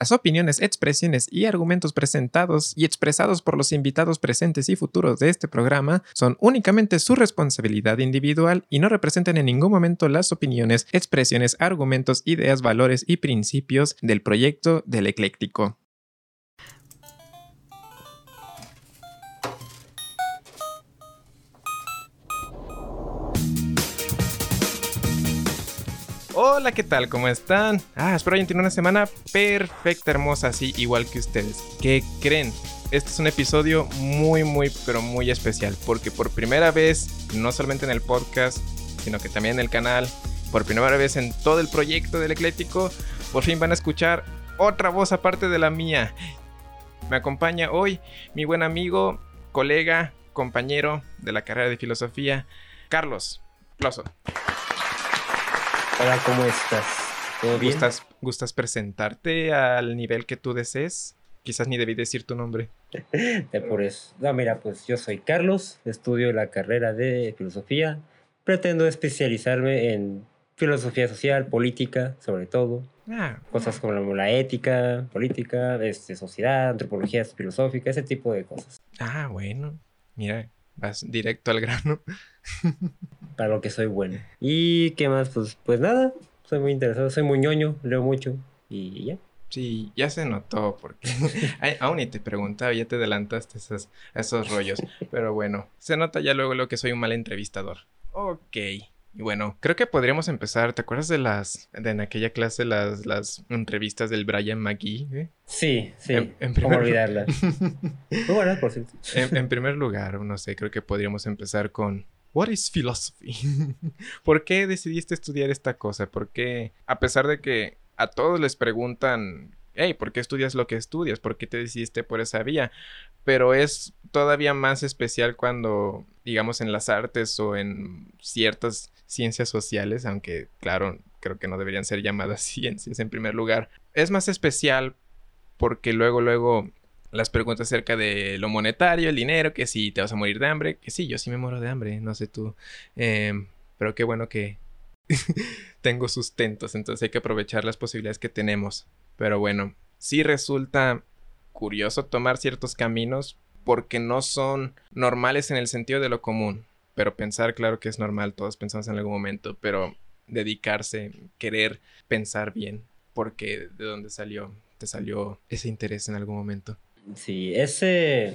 Las opiniones, expresiones y argumentos presentados y expresados por los invitados presentes y futuros de este programa son únicamente su responsabilidad individual y no representan en ningún momento las opiniones, expresiones, argumentos, ideas, valores y principios del proyecto del ecléctico. Hola, ¿qué tal? ¿Cómo están? Ah, espero hayan tenido una semana perfecta, hermosa, así igual que ustedes. ¿Qué creen? Este es un episodio muy, muy, pero muy especial, porque por primera vez, no solamente en el podcast, sino que también en el canal, por primera vez en todo el proyecto del Eclético, por fin van a escuchar otra voz aparte de la mía. Me acompaña hoy mi buen amigo, colega, compañero de la carrera de filosofía, Carlos Ploso. Hola, ¿cómo estás? ¿Todo bien? ¿Gustas, ¿Gustas presentarte al nivel que tú desees? Quizás ni debí decir tu nombre. de por eso. No, mira, pues yo soy Carlos, estudio la carrera de filosofía. Pretendo especializarme en filosofía social, política, sobre todo. Ah, cosas como la ética, política, este, sociedad, antropología filosófica, ese tipo de cosas. Ah, bueno. Mira, vas directo al grano. Para lo que soy bueno. ¿Y qué más? Pues, pues nada, soy muy interesado, soy muy ñoño, leo mucho y ya. Sí, ya se notó porque aún ni te preguntaba, ya te adelantaste esos, esos rollos. Pero bueno, se nota ya luego lo que soy un mal entrevistador. Ok. Y bueno, creo que podríamos empezar. ¿Te acuerdas de las, de en aquella clase, las, las entrevistas del Brian McGee? Eh? Sí, sí. En, en ¿Cómo olvidarlas? Muy por cierto. En, en, primer lugar, no sé, creo que podríamos empezar con. What is philosophy? ¿Por qué decidiste estudiar esta cosa? ¿Por qué, a pesar de que a todos les preguntan hey, ¿por qué estudias lo que estudias? ¿Por qué te decidiste por esa vía? Pero es todavía más especial cuando, digamos, en las artes o en ciertas ciencias sociales, aunque claro, creo que no deberían ser llamadas ciencias en primer lugar. Es más especial porque luego, luego las preguntas acerca de lo monetario, el dinero, que si te vas a morir de hambre, que sí, yo sí me muero de hambre, no sé tú. Em, pero qué bueno que tengo sustentos, entonces hay que aprovechar las posibilidades que tenemos. Pero bueno, sí resulta curioso tomar ciertos caminos porque no son normales en el sentido de lo común. Pero pensar, claro que es normal, todos pensamos en algún momento, pero dedicarse, querer pensar bien, porque de dónde salió, te salió ese interés en algún momento. Sí, ese,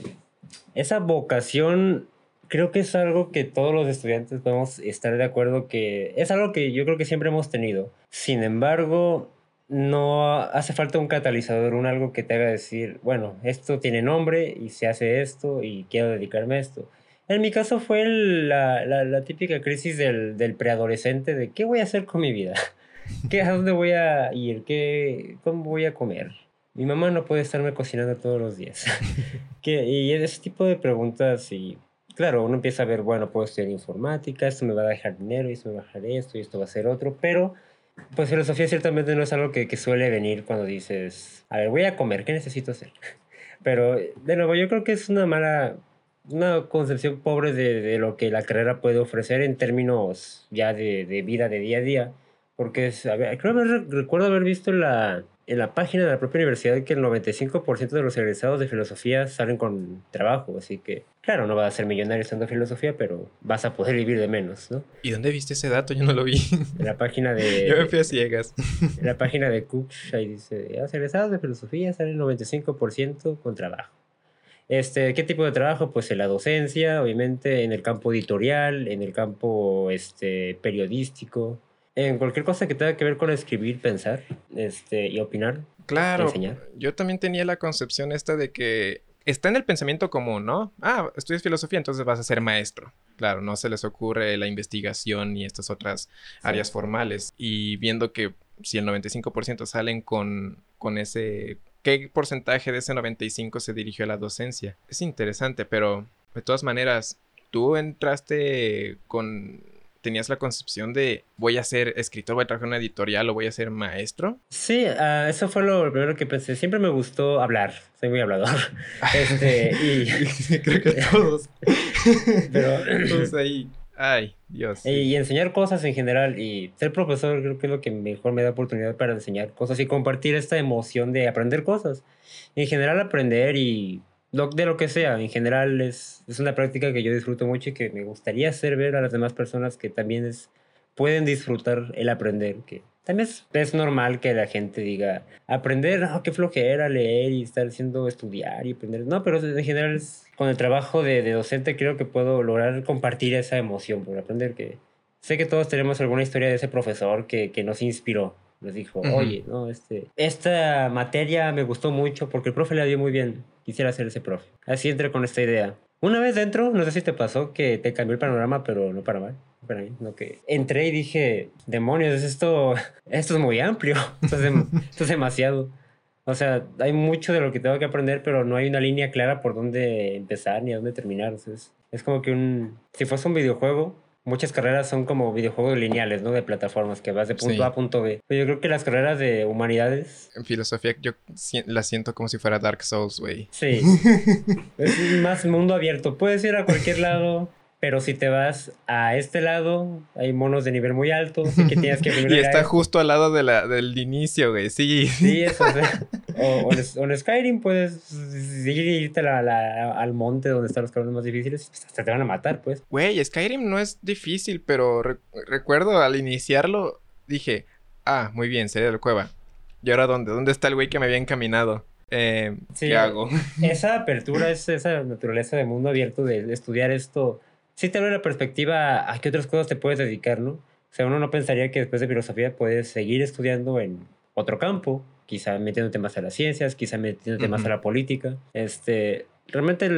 esa vocación creo que es algo que todos los estudiantes podemos estar de acuerdo que es algo que yo creo que siempre hemos tenido. Sin embargo, no hace falta un catalizador, un algo que te haga decir, bueno, esto tiene nombre y se hace esto y quiero dedicarme a esto. En mi caso fue la, la, típica crisis del, del, preadolescente de qué voy a hacer con mi vida, ¿Qué, a dónde voy a ir, ¿Qué, cómo voy a comer. Mi mamá no puede estarme cocinando todos los días. ¿Qué, y ese tipo de preguntas y claro, uno empieza a ver, bueno, puedo estudiar informática, esto me va a dejar dinero, esto me va a dejar esto y esto va a ser otro, pero pues filosofía ciertamente no es algo que, que, suele venir cuando dices, a ver, voy a comer, ¿qué necesito hacer? Pero, de nuevo, yo creo que es una mala, una concepción pobre de, de lo que la carrera puede ofrecer en términos ya de, de vida de día a día. Porque es, a ver, creo haber, recuerdo haber visto la, en la página de la propia universidad que el 95% de los egresados de filosofía salen con trabajo, así que claro, no vas a ser millonario estando filosofía, pero vas a poder vivir de menos, ¿no? ¿Y dónde viste ese dato? Yo no lo vi. En la página de... Yo me fui a ciegas. En la página de Cook, ahí dice, los egresados de filosofía salen el 95% con trabajo. Este, ¿Qué tipo de trabajo? Pues en la docencia, obviamente, en el campo editorial, en el campo este, periodístico, en cualquier cosa que tenga que ver con escribir, pensar este, y opinar. Claro, yo también tenía la concepción esta de que está en el pensamiento común, ¿no? Ah, estudias filosofía, entonces vas a ser maestro. Claro, no se les ocurre la investigación y estas otras áreas formales. Y viendo que si el 95% salen con, con ese... ¿Qué porcentaje de ese 95 se dirigió a la docencia? Es interesante, pero de todas maneras, tú entraste con tenías la concepción de voy a ser escritor, voy a trabajar en una editorial o voy a ser maestro? Sí, uh, eso fue lo primero que pensé. Siempre me gustó hablar, soy muy hablador. este, y creo que todos. Pero todos ahí Ay, Dios. Y, enseñar cosas en general. Y ser profesor creo que es lo que mejor me da oportunidad para enseñar cosas y compartir esta emoción de aprender cosas. En general, aprender y de lo que sea. En general, es, es una práctica que yo disfruto mucho y que me gustaría hacer ver a las demás personas que también es, pueden disfrutar el aprender. Que también es, normal que la gente diga, aprender, no, qué flojera leer y estar haciendo estudiar y aprender. No, pero en general con el trabajo de, de, docente creo que puedo lograr compartir esa emoción por aprender que sé que todos tenemos alguna historia de ese profesor que, que nos inspiró. Nos dijo, oye, no, este, esta materia me gustó mucho porque el profe la dio muy bien. Quisiera ser ese profe. Así entré con esta idea. Una vez dentro, no sé si te pasó que te cambió el panorama, pero no para mal para mí. No que entré y dije, demonios, esto, esto es muy amplio, esto es, demasiado. O sea, hay mucho de lo que tengo que aprender, pero no hay una línea clara por dónde empezar ni a dónde terminar. es, es como que un, si fuese un videojuego, muchas carreras son como videojuegos lineales, ¿no? De plataformas, que vas de punto A a punto B. Pero yo creo que las carreras de humanidades... En filosofía yo la siento como si fuera Dark Souls, güey. Sí. es más mundo abierto. Puedes ir a cualquier lado. Pero si te vas a este lado, hay monos de nivel muy alto, así que tienes que... y está justo al lado de la, del inicio, güey, sí. Sí, eso, o, o, en, Skyrim puedes irte al monte donde están los caminos más difíciles, pues, hasta te van a matar, pues. Güey, Skyrim no es difícil, pero recuerdo al iniciarlo, dije, ah, muy bien, sería la cueva. ¿Y ahora dónde? ¿Dónde está el güey que me había encaminado? Eh, ¿Qué hago? Esa apertura, esa naturaleza de mundo abierto de estudiar esto sí te abre la perspectiva a qué otras cosas te puedes dedicar, ¿no? O sea, uno no pensaría que después de filosofía puedes seguir estudiando en otro campo, quizá metiéndote más a las ciencias, quizá metiéndote más a la política. Este, realmente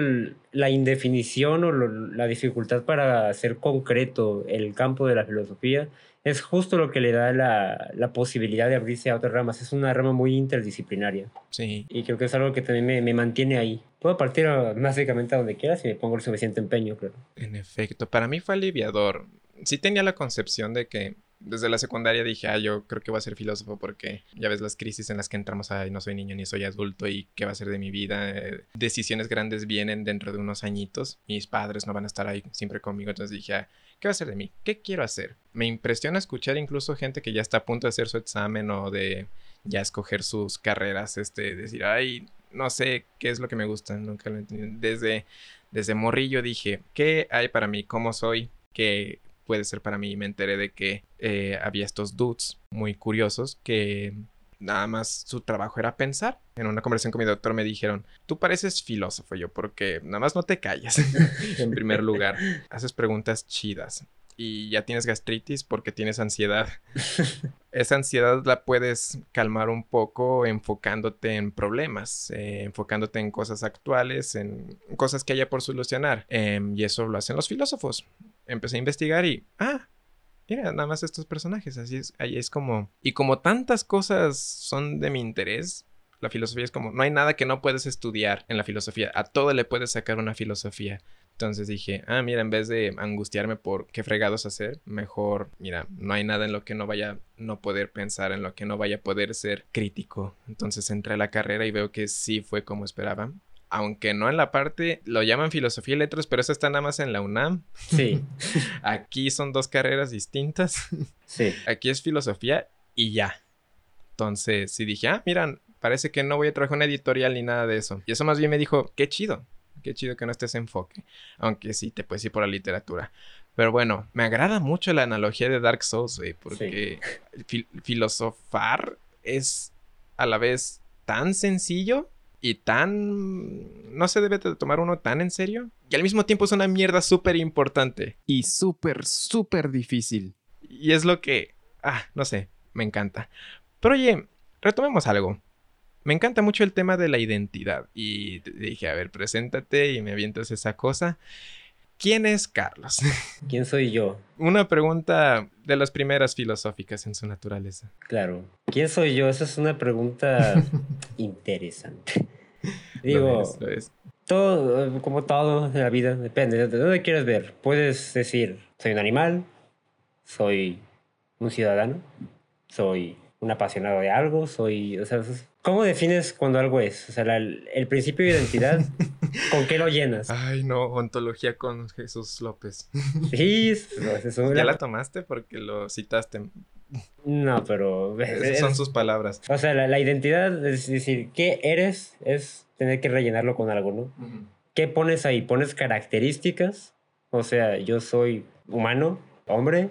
la indefinición o la dificultad para hacer concreto el campo de la filosofía es justo lo que le da la, la, posibilidad de abrirse a otras ramas. Es una rama muy interdisciplinaria. Sí. Y creo que es algo que también me, me mantiene ahí. Puedo partir básicamente a donde quiera si me pongo el suficiente empeño, creo. En efecto, para mí fue aliviador. Sí tenía la concepción de que desde la secundaria dije, ah, yo creo que voy a ser filósofo porque ya ves las crisis en las que entramos, ay, no soy niño ni soy adulto y qué va a ser de mi vida. Eh, decisiones grandes vienen dentro de unos añitos, mis padres no van a estar ahí siempre conmigo, entonces dije, ah, ¿qué va a ser de mí? ¿Qué quiero hacer? Me impresiona escuchar incluso gente que ya está a punto de hacer su examen o de ya escoger sus carreras, este, decir, ay, no sé qué es lo que me gusta, nunca lo entendí. Desde, desde morrillo dije, ¿qué hay para mí? ¿Cómo soy? ¿Qué puede ser para mí? Me enteré de que eh, había estos dudes muy curiosos que nada más su trabajo era pensar. En una conversación con mi doctor me dijeron, tú pareces filósofo yo, porque nada más no te callas, en primer lugar. Haces preguntas chidas y ya tienes gastritis porque tienes ansiedad. Esa ansiedad la puedes calmar un poco enfocándote en problemas, eh, enfocándote en cosas actuales, en cosas que haya por solucionar. Em, y eso lo hacen los filósofos. Empecé a investigar y, ah, mira, nada más estos personajes, así es, ahí es como... Y como tantas cosas son de mi interés, la filosofía es como, no hay nada que no puedes estudiar en la filosofía, a todo le puedes sacar una filosofía. Entonces dije, ah, mira, en vez de angustiarme por qué fregados hacer, mejor, mira, no hay nada en lo que no vaya no poder pensar, en lo que no vaya a poder ser crítico. Entonces entré a la carrera y veo que sí fue como esperaba aunque no en la parte, lo llaman filosofía y letras, pero eso está nada más en la UNAM. Sí. Aquí son dos carreras distintas. Sí. Aquí es filosofía y ya. Entonces, sí dije, ah, miran, parece que no voy a trabajar una editorial ni nada de eso. Y eso más bien me dijo, qué chido, qué chido que no estés enfoque. Aunque sí te puedes ir por la literatura. Pero bueno, me agrada mucho la analogía de Dark Souls, güey, porque filosofar es a la vez tan sencillo y tan... no se debe de tomar uno tan en serio. Y al mismo tiempo es una mierda súper importante. Y súper, súper difícil. Y es lo que... Ah, no sé, me encanta. Pero oye, retomemos algo. Me encanta mucho el tema de la identidad. Y dije, a ver, preséntate y me avientas esa cosa. ¿Quién es Carlos? ¿Quién soy yo? Una pregunta de las primeras filosóficas en su naturaleza. Claro. ¿Quién soy yo? Esa es una pregunta interesante. Digo, todo, como todo en la vida, depende de dónde quieres ver. Puedes decir, soy un animal, soy un ciudadano, soy un apasionado de algo, soy, o sea, ¿cómo defines cuando algo es? O sea, el principio de identidad, ¿con qué lo llenas? Ay, no, ontología con Jesús López. Sí, ¿Ya la... tomaste porque lo citaste? No, pero... Esas son sus palabras. O sea, la, identidad, es decir, ¿qué eres? Es tener que rellenarlo con algo, ¿no? ¿Qué pones ahí? ¿Pones características? O sea, yo soy humano, hombre,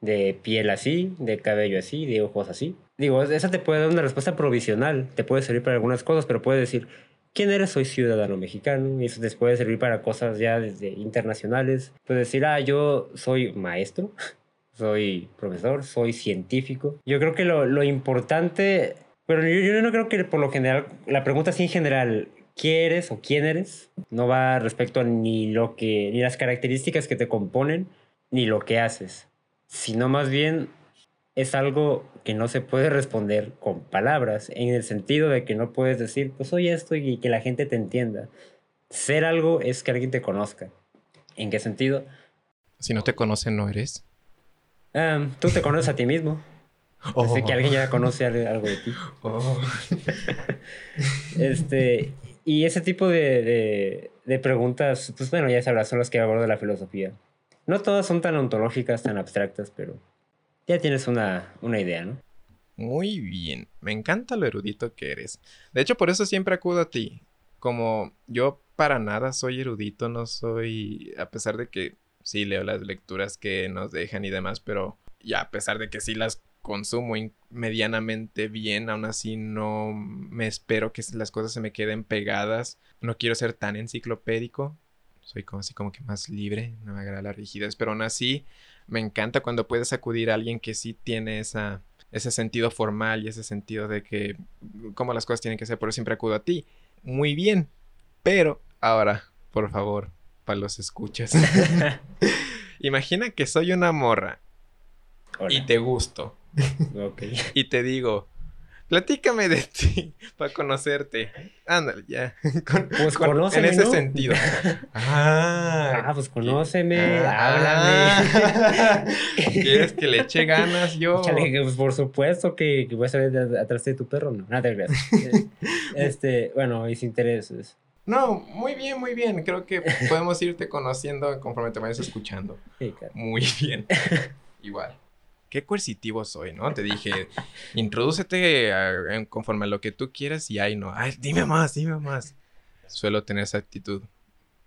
de piel así, de cabello así, de ojos así. Digo, esa te puede dar una respuesta provisional, te puede servir para algunas cosas, pero puede decir, ¿quién eres? Soy ciudadano mexicano, y eso te puede servir para cosas ya desde internacionales. Puedes decir, ah, yo soy maestro, soy profesor, soy científico. Yo creo que lo, lo importante, pero yo, yo, no creo que por lo general, la pregunta así en general, ¿qué eres o quién eres? No va respecto a ni lo que, ni las características que te componen, ni lo que haces sino más bien es algo que no se puede responder con palabras, en el sentido de que no puedes decir, pues soy esto y que la gente te entienda. Ser algo es que alguien te conozca. ¿En qué sentido? Si no te conocen, no eres. tú te conoces a ti mismo. Oh. Así que alguien ya conoce algo de ti. Oh. este, y ese tipo de, de, preguntas, pues bueno, ya sabrás, son las que aborda la filosofía. No todas son tan ontológicas, tan abstractas, pero ya tienes una, una idea, ¿no? Muy bien, me encanta lo erudito que eres. De hecho, por eso siempre acudo a ti. Como yo para nada soy erudito, no soy, a pesar de que sí leo las lecturas que nos dejan y demás, pero ya a pesar de que sí las consumo medianamente bien, aún así no me espero que las cosas se me queden pegadas. No quiero ser tan enciclopédico soy como así como que más libre, no me agrada la rigidez, pero aún así me encanta cuando puedes acudir a alguien que sí tiene esa, ese sentido formal y ese sentido de que cómo las cosas tienen que ser, por eso siempre acudo a ti. Muy bien, pero ahora, por favor, para los escuchas. Imagina que soy una morra y te gusto. y te digo, Platícame de ti para conocerte. Ándale, ya. pues conóceme, En ese sentido. Ah, ah, pues conóceme, ah. háblame. ¿Quieres que le eche ganas yo? pues por supuesto que, voy a salir atrás de tu perro, no. Nada de Este, bueno, mis intereses. No, muy bien, muy bien. Creo que podemos irte conociendo conforme te vayas escuchando. Sí, claro. Muy bien. Igual qué coercitivo soy, ¿no? Te dije, introdúcete conforme a lo que tú quieras y ahí no, ay, dime más, dime más. Suelo tener esa actitud.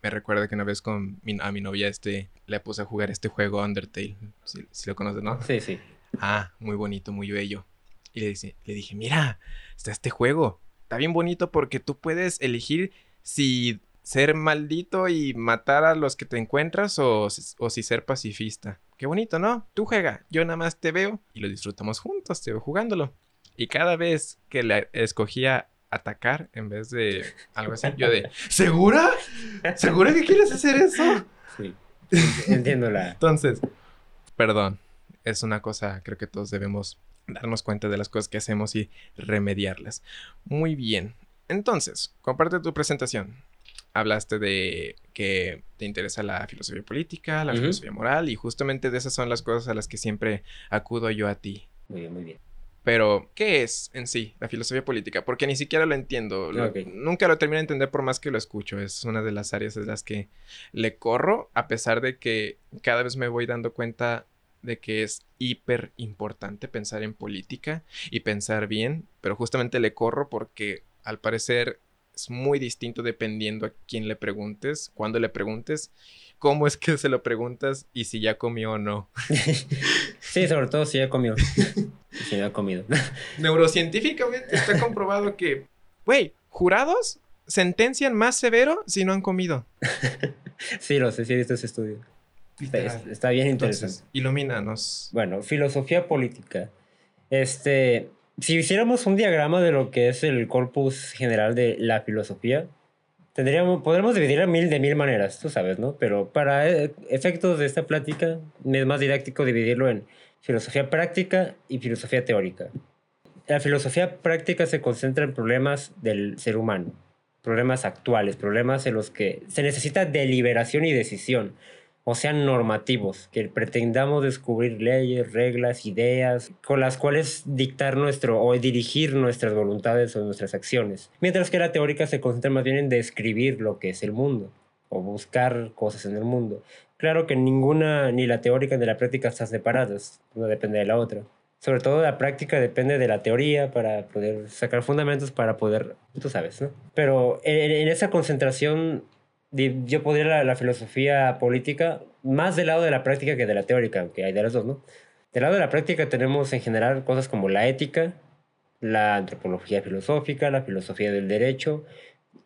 Me recuerda que una vez con mi, a mi novia este, le puse a jugar este juego Undertale. Si, lo conoces, ¿no? Sí, sí. Ah, muy bonito, muy bello. Y le, dice, le dije, mira, está este juego. Está bien bonito porque tú puedes elegir si ser maldito y matar a los que te encuentras o, o si ser pacifista. Qué bonito, ¿no? Tú juega, yo nada más te veo y lo disfrutamos juntos, te veo jugándolo. Y cada vez que le escogía atacar en vez de algo así, yo de, ¿segura? ¿Segura que quieres hacer eso? Sí, entiendo la... Entonces, perdón, es una cosa, creo que todos debemos darnos cuenta de las cosas que hacemos y remediarlas. Muy bien. Entonces, comparte tu presentación hablaste de que te interesa la filosofía política, la filosofía moral, y justamente de esas son las cosas a las que siempre acudo yo a ti. Muy bien, muy bien. Pero, ¿qué es en sí la filosofía política? Porque ni siquiera lo entiendo. nunca lo termino de entender por más que lo escucho. Es una de las áreas en las que le corro, a pesar de que cada vez me voy dando cuenta de que es hiper importante pensar en política y pensar bien, pero justamente le corro porque al parecer es muy distinto dependiendo a quién le preguntes, cuándo le preguntes, cómo es que se lo preguntas y si ya comió o no. sí, sobre todo si ya comió. si no ha comido. Neurocientíficamente está comprobado que, güey, jurados sentencian más severo si no han comido. sí, lo sé, sí he visto ese estudio. Está, bien interesante. ilumínanos. Bueno, filosofía política. Este, si hiciéramos un diagrama de lo que es el corpus general de la filosofía, tendríamos, podríamos dividirlo de mil, de mil maneras, tú sabes, ¿no? Pero para eh, efectos de esta plática es más didáctico dividirlo en filosofía práctica y filosofía teórica. La filosofía práctica se concentra en problemas del ser humano, problemas actuales, problemas en los que se necesita deliberación y decisión. O sean normativos, que pretendamos descubrir leyes, reglas, ideas con las cuales dictar nuestro o dirigir nuestras voluntades o nuestras acciones, mientras que la teórica se concentra más bien en describir lo que es el mundo o buscar cosas en el mundo. Claro que ninguna, ni la teórica ni la práctica están separadas, una depende de la otra. Sobre todo la práctica depende de la teoría para poder sacar fundamentos para poder, tú sabes, ¿no? Pero en, esa concentración yo podría la, la, filosofía política más del lado de la práctica que de la teórica, aunque hay de las dos, ¿no? Del lado de la práctica tenemos en general cosas como la ética, la antropología filosófica, la filosofía del derecho,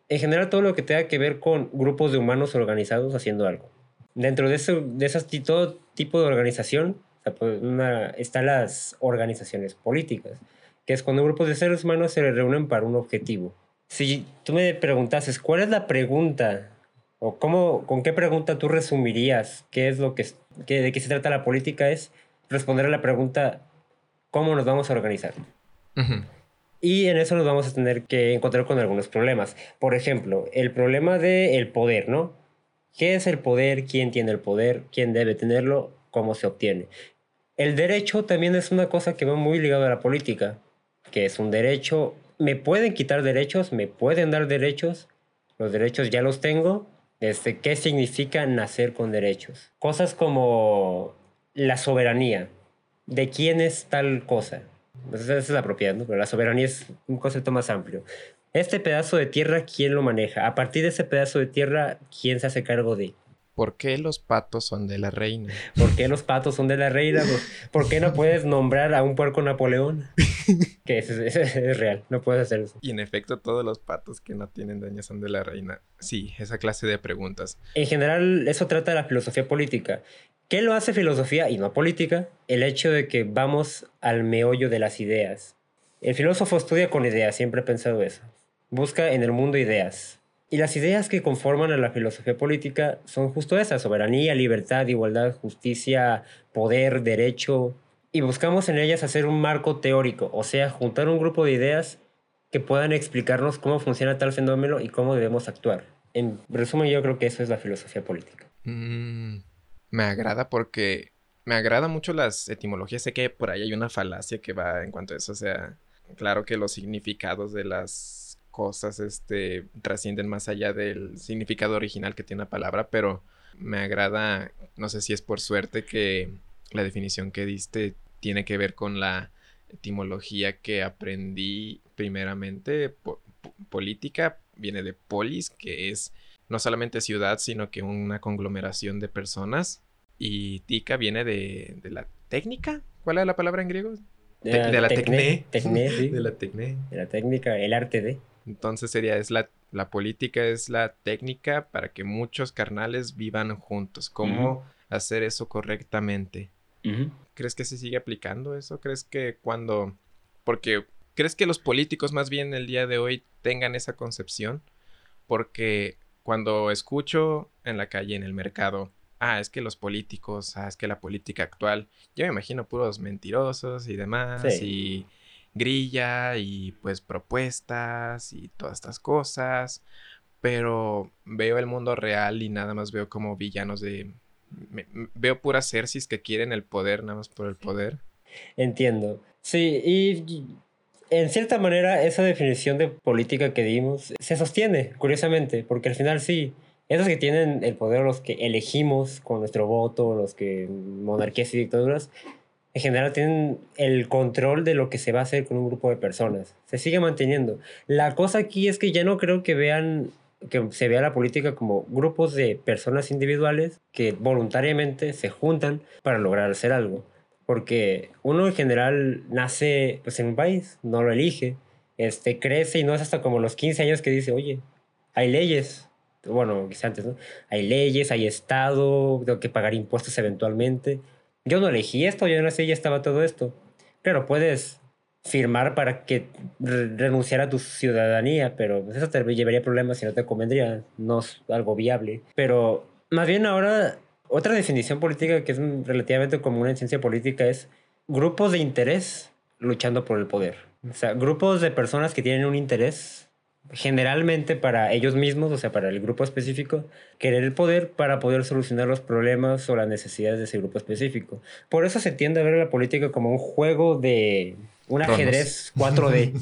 en general todo lo que tenga que ver con grupos de humanos organizados haciendo algo. Dentro de, eso, de esas, todo tipo de organización pues, están las organizaciones políticas, que es cuando grupos de seres humanos se reúnen para un objetivo. Si tú me preguntases, ¿cuál es la pregunta? ¿O cómo, con qué pregunta tú resumirías qué es lo que, de qué se trata la política? Es responder a la pregunta, ¿cómo nos vamos a organizar? Y en eso nos vamos a tener que encontrar con algunos problemas. Por ejemplo, el problema del poder, ¿no? ¿Qué es el poder? ¿Quién tiene el poder? ¿Quién debe tenerlo? ¿Cómo se obtiene? El derecho también es una cosa que va muy ligado a la política, que es un derecho. Me pueden quitar derechos, me pueden dar derechos, los derechos ya los tengo. Este, ¿Qué significa nacer con derechos? Cosas como la soberanía. ¿De quién es tal cosa? Pues esa es la propiedad, ¿no? Pero la soberanía es un concepto más amplio. Este pedazo de tierra, ¿quién lo maneja? A partir de ese pedazo de tierra, ¿quién se hace cargo de? ¿Por qué los patos son de la reina? ¿Por qué los patos son de la reina? ¿Por qué no puedes nombrar a un puerco Napoleón? que es, es, real, no puedes hacer eso. Y en efecto, todos los patos que no tienen dueña son de la reina. Sí, esa clase de preguntas. En general, eso trata de la filosofía política. ¿Qué lo hace filosofía y no política? El hecho de que vamos al meollo de las ideas. El filósofo estudia con ideas, siempre he pensado eso. Busca en el mundo ideas y las ideas que conforman a la filosofía política son justo esas, soberanía, libertad, igualdad, justicia, poder, derecho, y buscamos en ellas hacer un marco teórico, o sea, juntar un grupo de ideas que puedan explicarnos cómo funciona tal fenómeno y cómo debemos actuar. En resumen, yo creo que eso es la filosofía política. Mm, me agrada porque me agrada mucho las etimologías. Sé que por ahí hay una falacia que va en cuanto a eso. O sea, claro que los significados de las cosas este, trascienden más allá del significado original que tiene la palabra, pero me agrada, no sé si es por suerte que la definición que diste tiene que ver con la etimología que aprendí primeramente, política, viene de polis, que es no solamente ciudad, sino que una conglomeración de personas, y tica viene de, la técnica, ¿cuál es la palabra en griego? De, la, de la tecné. De la tecné. De la técnica, el arte de. Entonces sería, es la, la política es la técnica para que muchos carnales vivan juntos. ¿Cómo hacer eso correctamente? ¿Crees que se sigue aplicando eso? ¿Crees que cuando... Porque ¿crees que los políticos más bien el día de hoy tengan esa concepción? Porque cuando escucho en la calle, en el mercado, ah, es que los políticos, ah, es que la política actual, yo me imagino puros mentirosos y demás, y grilla y pues propuestas y todas estas cosas, pero veo el mundo real y nada más veo como villanos de... veo puras Cersis que quieren el poder nada más por el poder. Entiendo. Sí, y en cierta manera esa definición de política que dimos se sostiene, curiosamente, porque al final sí, esos que tienen el poder, los que elegimos con nuestro voto, los que monarquías y dictaduras, en general tienen el control de lo que se va a hacer con un grupo de personas. Se sigue manteniendo. La cosa aquí es que ya no creo que vean que se vea la política como grupos de personas individuales que voluntariamente se juntan para lograr hacer algo. Porque uno en general nace pues, en un país, no lo elige, este, crece y no es hasta como los 15 años que dice, oye, hay leyes, bueno, quizá antes, ¿no? Hay leyes, hay Estado, tengo que pagar impuestos eventualmente yo no elegí esto, yo no sé, ya estaba todo esto. Claro, puedes firmar para que renunciar a tu ciudadanía, pero eso te llevaría problemas y no te convendría, no es algo viable. Pero más bien ahora, otra definición política que es relativamente común en ciencia política es grupos de interés luchando por el poder. O sea, grupos de personas que tienen un interés generalmente para ellos mismos, o sea, para el grupo específico, querer el poder para poder solucionar los problemas o las necesidades de ese grupo específico. Por eso se tiende a ver la política como un juego de un ajedrez 4D.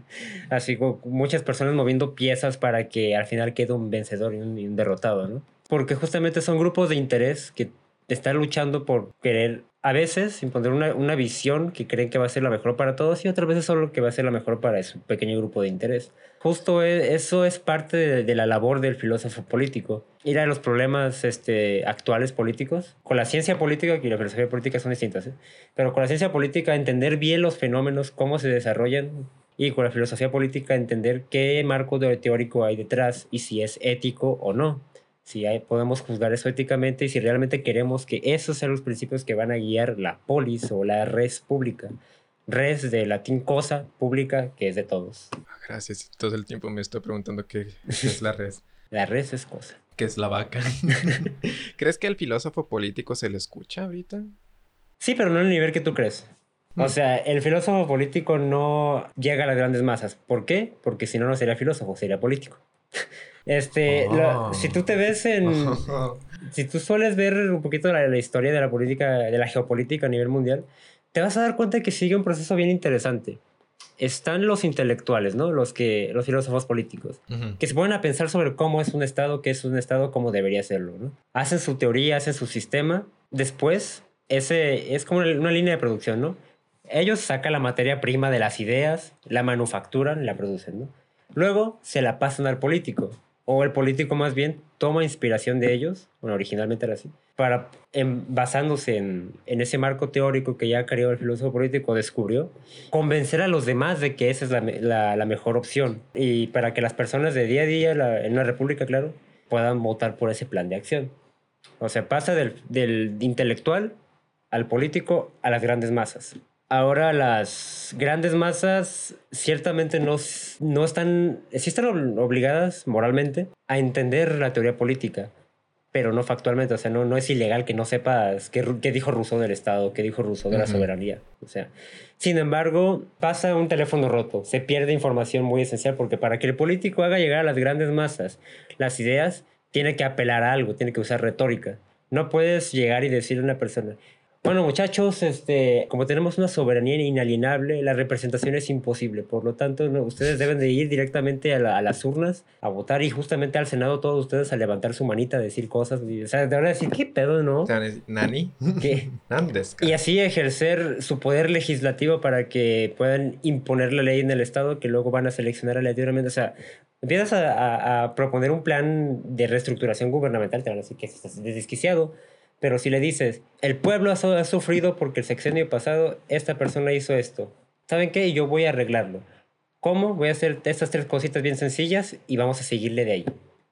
Así como muchas personas moviendo piezas para que al final quede un vencedor y un, derrotado, ¿no? Porque justamente son grupos de interés que están luchando por querer a veces imponer una, una, visión que creen que va a ser la mejor para todos y otras veces solo que va a ser la mejor para su pequeño grupo de interés. Justo e, eso es parte de, la labor del filósofo político. Ir a los problemas este, actuales políticos. Con la ciencia política y la filosofía política son distintas, ¿eh? pero con la ciencia política entender bien los fenómenos, cómo se desarrollan y con la filosofía política entender qué marco teórico hay detrás y si es ético o no si podemos juzgar eso éticamente y si realmente queremos que esos sean los principios que van a guiar la polis o la res pública. Res de latín cosa, pública, que es de todos. Gracias. Todo el tiempo me estoy preguntando qué, es la res. la res es cosa. ¿Qué es la vaca? ¿Crees que al filósofo político se le escucha ahorita? Sí, pero no en el nivel que tú crees. O mm. sea, el filósofo político no llega a las grandes masas. ¿Por qué? Porque si no, no sería filósofo, sería político. Este, ah. si tú te ves en... si tú sueles ver un poquito la, la, historia de la política, de la geopolítica a nivel mundial, te vas a dar cuenta que sigue un proceso bien interesante. Están los intelectuales, ¿no? Los, que, los filósofos políticos, que se ponen a pensar sobre cómo es un Estado, qué es un Estado, cómo debería serlo, ¿no? Hacen su teoría, hacen su sistema. Después, ese es como una línea de producción, ¿no? Ellos sacan la materia prima de las ideas, la manufacturan, la producen, ¿no? Luego se la pasan al político, o el político más bien toma inspiración de ellos, bueno, originalmente era así, para, basándose en, ese marco teórico que ya creó el filósofo político, descubrió, convencer a los demás de que esa es la, mejor opción y para que las personas de día a día, en una república, claro, puedan votar por ese plan de acción. O sea, pasa del, del intelectual al político a las grandes masas. Ahora las grandes masas ciertamente no, no están, sí están obligadas moralmente a entender la teoría política, pero no factualmente. O sea, no, no es ilegal que no sepas qué, qué dijo Rousseau del Estado, qué dijo Rousseau de la soberanía. O sea, sin embargo, pasa un teléfono roto, se pierde información muy esencial porque para que el político haga llegar a las grandes masas las ideas, tiene que apelar a algo, tiene que usar retórica. No puedes llegar y decirle a una persona, bueno, muchachos, este, como tenemos una soberanía inalienable, la representación es imposible. Por lo tanto, ustedes deben de ir directamente a, las urnas a votar y justamente al Senado todos ustedes a levantar su manita, a decir cosas. Y, o sea, de verdad decir, ¿qué pedo, no? ¿Nani? ¿Qué? y así ejercer su poder legislativo para que puedan imponer la ley en el Estado que luego van a seleccionar aleatoriamente. O sea, empiezas a, a proponer un plan de reestructuración gubernamental, te van a decir que estás desquiciado pero si le dices, el pueblo ha, sufrido porque el sexenio pasado esta persona hizo esto, ¿saben qué? Yo voy a arreglarlo. ¿Cómo? Voy a hacer estas tres cositas bien sencillas y vamos a seguirle de ahí.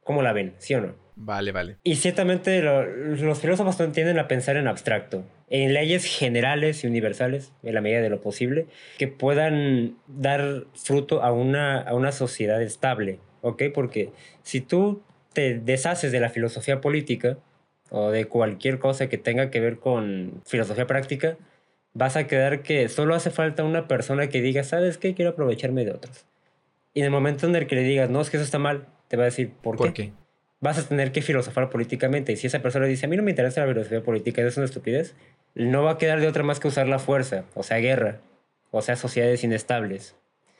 ¿Cómo la ven? ¿Sí o no? Vale, vale. Y ciertamente los filósofos tienden a pensar en abstracto, en leyes generales y universales, en la medida de lo posible, que puedan dar fruto a una, a una sociedad estable, ¿ok? Porque si tú te deshaces de la filosofía política, o de cualquier cosa que tenga que ver con filosofía práctica, vas a quedar que solo hace falta una persona que diga, ¿sabes qué? Quiero aprovecharme de otros. Y en el momento en el que le digas, no, es que eso está mal, te va a decir, ¿por, ¿Por qué? Vas a tener que filosofar políticamente. Y si esa persona dice, a mí no me interesa la filosofía política, eso es una estupidez, no va a quedar de otra más que usar la fuerza, o sea, guerra, o sea, sociedades inestables.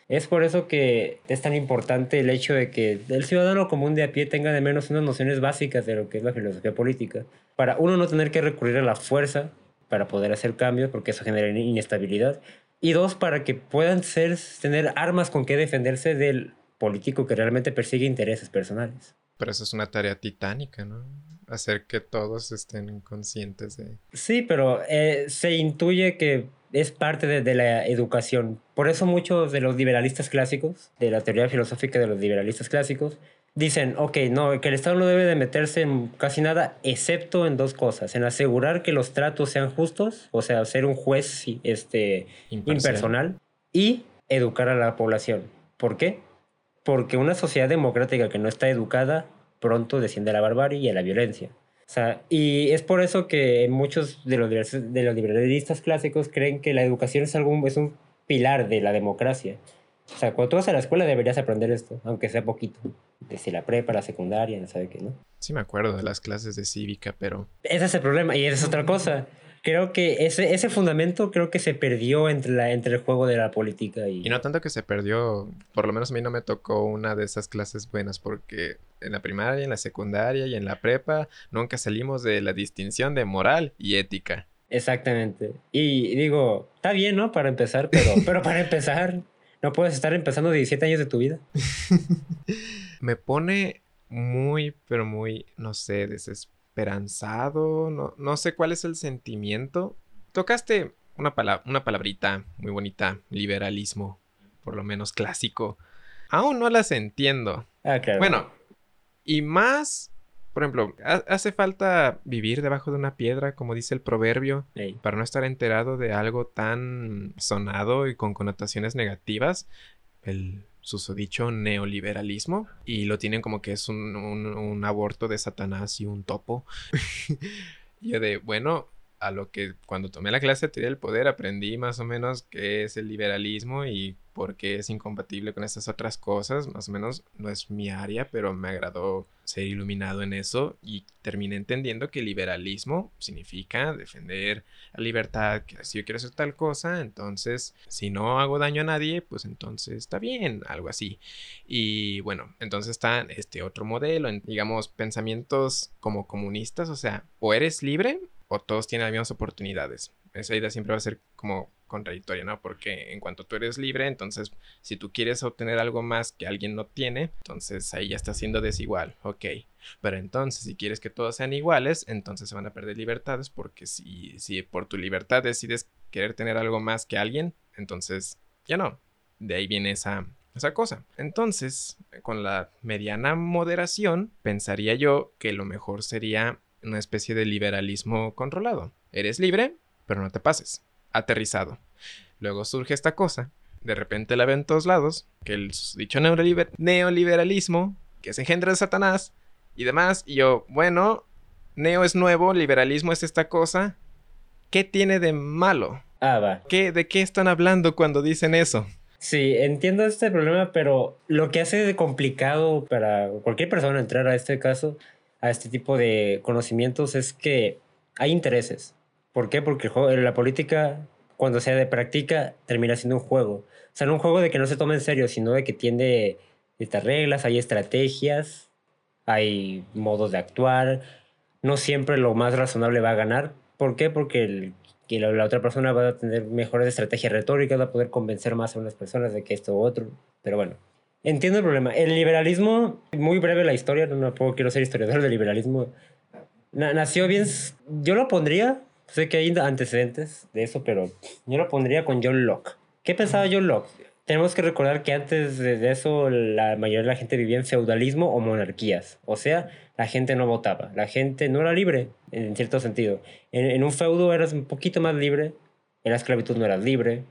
Es por eso que es tan importante el hecho de que el ciudadano común de a pie tenga de menos unas nociones básicas de lo que es la filosofía política. Para uno no tener que recurrir a la fuerza para poder hacer cambios, porque eso genera inestabilidad. Y dos, para que puedan ser, tener armas con que defenderse del político que realmente persigue intereses personales. Pero eso es una tarea titánica, ¿no? Hacer que todos estén conscientes de... Sí, pero eh, se intuye que es parte de, la educación. Por eso muchos de los liberalistas clásicos, de la teoría filosófica de los liberalistas clásicos, dicen, ok, no, que el Estado no debe de meterse en casi nada, excepto en dos cosas, en asegurar que los tratos sean justos, o sea, ser un juez este, impersonal, y educar a la población. ¿Por qué? Porque una sociedad democrática que no está educada pronto desciende a la barbarie y a la violencia. O sea, y es por eso que muchos de los, de los liberalistas clásicos creen que la educación es, algún, es un pilar de la democracia. O sea, cuando tú vas a la escuela deberías aprender esto, aunque sea poquito. Desde la prepa, la secundaria, no sabe qué, ¿no? Sí, me acuerdo de las clases de cívica, pero. Ese es el problema, y esa es otra cosa. Creo que ese, ese fundamento creo que se perdió entre, la, entre el juego de la política y... Y no tanto que se perdió, por lo menos a mí no me tocó una de esas clases buenas, porque en la primaria, en la secundaria y en la prepa nunca salimos de la distinción de moral y ética. Exactamente. Y digo, está bien, ¿no? Para empezar, pero, pero para empezar, no puedes estar empezando 17 años de tu vida. Me pone muy, pero muy, no sé, desesperanzado. No, no sé cuál es el sentimiento. Tocaste una, una palabrita muy bonita, liberalismo, por lo menos clásico. Aún no las entiendo. Ah, claro. Bueno, y más por ejemplo, hace falta vivir debajo de una piedra, como dice el proverbio, para no estar enterado de algo tan sonado y con connotaciones negativas. El susodicho neoliberalismo. Y lo tienen como que es un, un aborto de Satanás y un topo. Yo de, bueno, a lo que cuando tomé la clase de teoría del poder aprendí más o menos qué es el liberalismo y por qué es incompatible con estas otras cosas. Más o menos no es mi área, pero me agradó ser iluminado en eso y terminé entendiendo que liberalismo significa defender la libertad, si yo quiero hacer tal cosa, entonces si no hago daño a nadie, pues entonces está bien, algo así. Y bueno, entonces está este otro modelo, digamos, pensamientos como comunistas, o sea, o eres libre o todos tienen las mismas oportunidades. Esa idea siempre va a ser como contradictoria, ¿no? Porque en cuanto tú eres libre, entonces si tú quieres obtener algo más que alguien no tiene, entonces ahí ya está siendo desigual, ok. Pero entonces si quieres que todos sean iguales, entonces se van a perder libertades porque si, si por tu libertad decides querer tener algo más que alguien, entonces ya no. De ahí viene esa, esa cosa. Entonces, con la mediana moderación, pensaría yo que lo mejor sería una especie de liberalismo controlado. Eres libre, pero no te pases. Aterrizado. Luego surge esta cosa, de repente la ven en todos lados, que el dicho neoliberalismo, que es engendro de Satanás y demás, y yo, bueno, neo es nuevo, liberalismo es esta cosa, ¿qué tiene de malo? Ah, va. ¿Qué, ¿De qué están hablando cuando dicen eso? Sí, entiendo este problema, pero lo que hace de complicado para cualquier persona entrar a este caso a este tipo de conocimientos es que hay intereses. ¿Por qué? Porque la política, cuando sea de práctica, termina siendo un juego. O sea, no un juego de que no se tome en serio, sino de que tiene estas reglas, hay estrategias, hay modos de actuar. No siempre lo más razonable va a ganar. ¿Por qué? Porque el, que la, otra persona va a tener mejores estrategias retóricas, va a poder convencer más a unas personas de que esto u otro. Pero bueno, Entiendo el problema. El liberalismo, muy breve la historia, no, puedo, quiero ser historiador del liberalismo. nació bien, yo lo pondría, sé que hay antecedentes de eso, pero yo lo pondría con John Locke. ¿Qué pensaba John Locke? Tenemos que recordar que antes de eso la mayoría de la gente vivía en feudalismo o monarquías. O sea, la gente no votaba, la gente no era libre, en cierto sentido. En, en un feudo eras un poquito más libre, en la esclavitud no eras libre,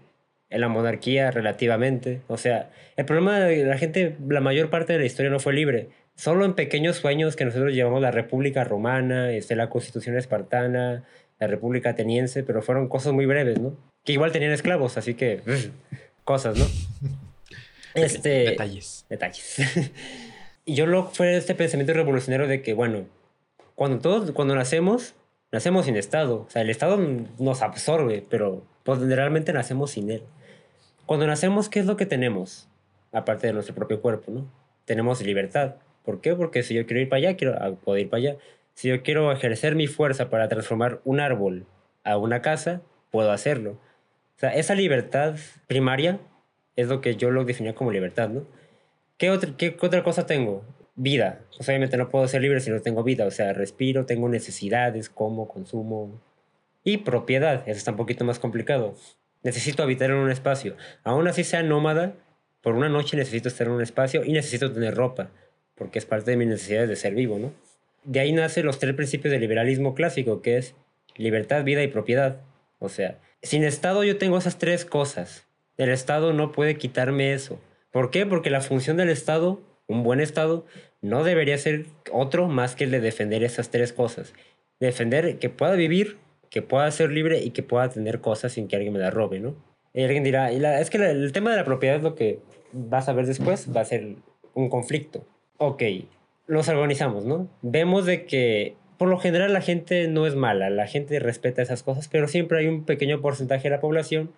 en la monarquía relativamente. O sea, el problema de la gente, la mayor parte de la historia no fue libre. Solo en pequeños sueños que nosotros llamamos la República Romana, este, la Constitución Espartana, la República Ateniense, pero fueron cosas muy breves, ¿no? Que igual tenían esclavos, así que cosas, ¿no? Este, detalles. Detalles. y yo lo fue este pensamiento revolucionario de que, bueno, cuando todos, cuando nacemos, nacemos sin Estado. O sea, el Estado nos absorbe, pero pues generalmente nacemos sin él. Cuando nacemos, ¿qué es lo que tenemos? Aparte de nuestro propio cuerpo, ¿no? Tenemos libertad. ¿Por qué? Porque si yo quiero ir para allá, quiero, ah, puedo ir para allá. Si yo quiero ejercer mi fuerza para transformar un árbol a una casa, puedo hacerlo. O sea, esa libertad primaria es lo que yo lo definía como libertad, ¿no? ¿Qué otra, qué otra cosa tengo? Vida. obviamente no puedo ser libre si no tengo vida. O sea, respiro, tengo necesidades, como, consumo, y propiedad, eso está un poquito más complicado. Necesito habitar en un espacio. Aún así sea nómada, por una noche necesito estar en un espacio y necesito tener ropa, porque es parte de mis necesidades de ser vivo, ¿no? De ahí nacen los tres principios del liberalismo clásico, que es libertad, vida y propiedad. O sea, sin Estado yo tengo esas tres cosas. El Estado no puede quitarme eso. ¿Por qué? Porque la función del Estado, un buen Estado, no debería ser otro más que el de defender esas tres cosas. Defender que pueda vivir que pueda ser libre y que pueda tener cosas sin que alguien me las robe, ¿no? Y alguien dirá, y la, es que el tema de la propiedad es lo que vas a ver después, va a ser un conflicto. Ok, los organizamos, ¿no? Vemos de que por lo general la gente no es mala, la gente respeta esas cosas, pero siempre hay un pequeño porcentaje de la población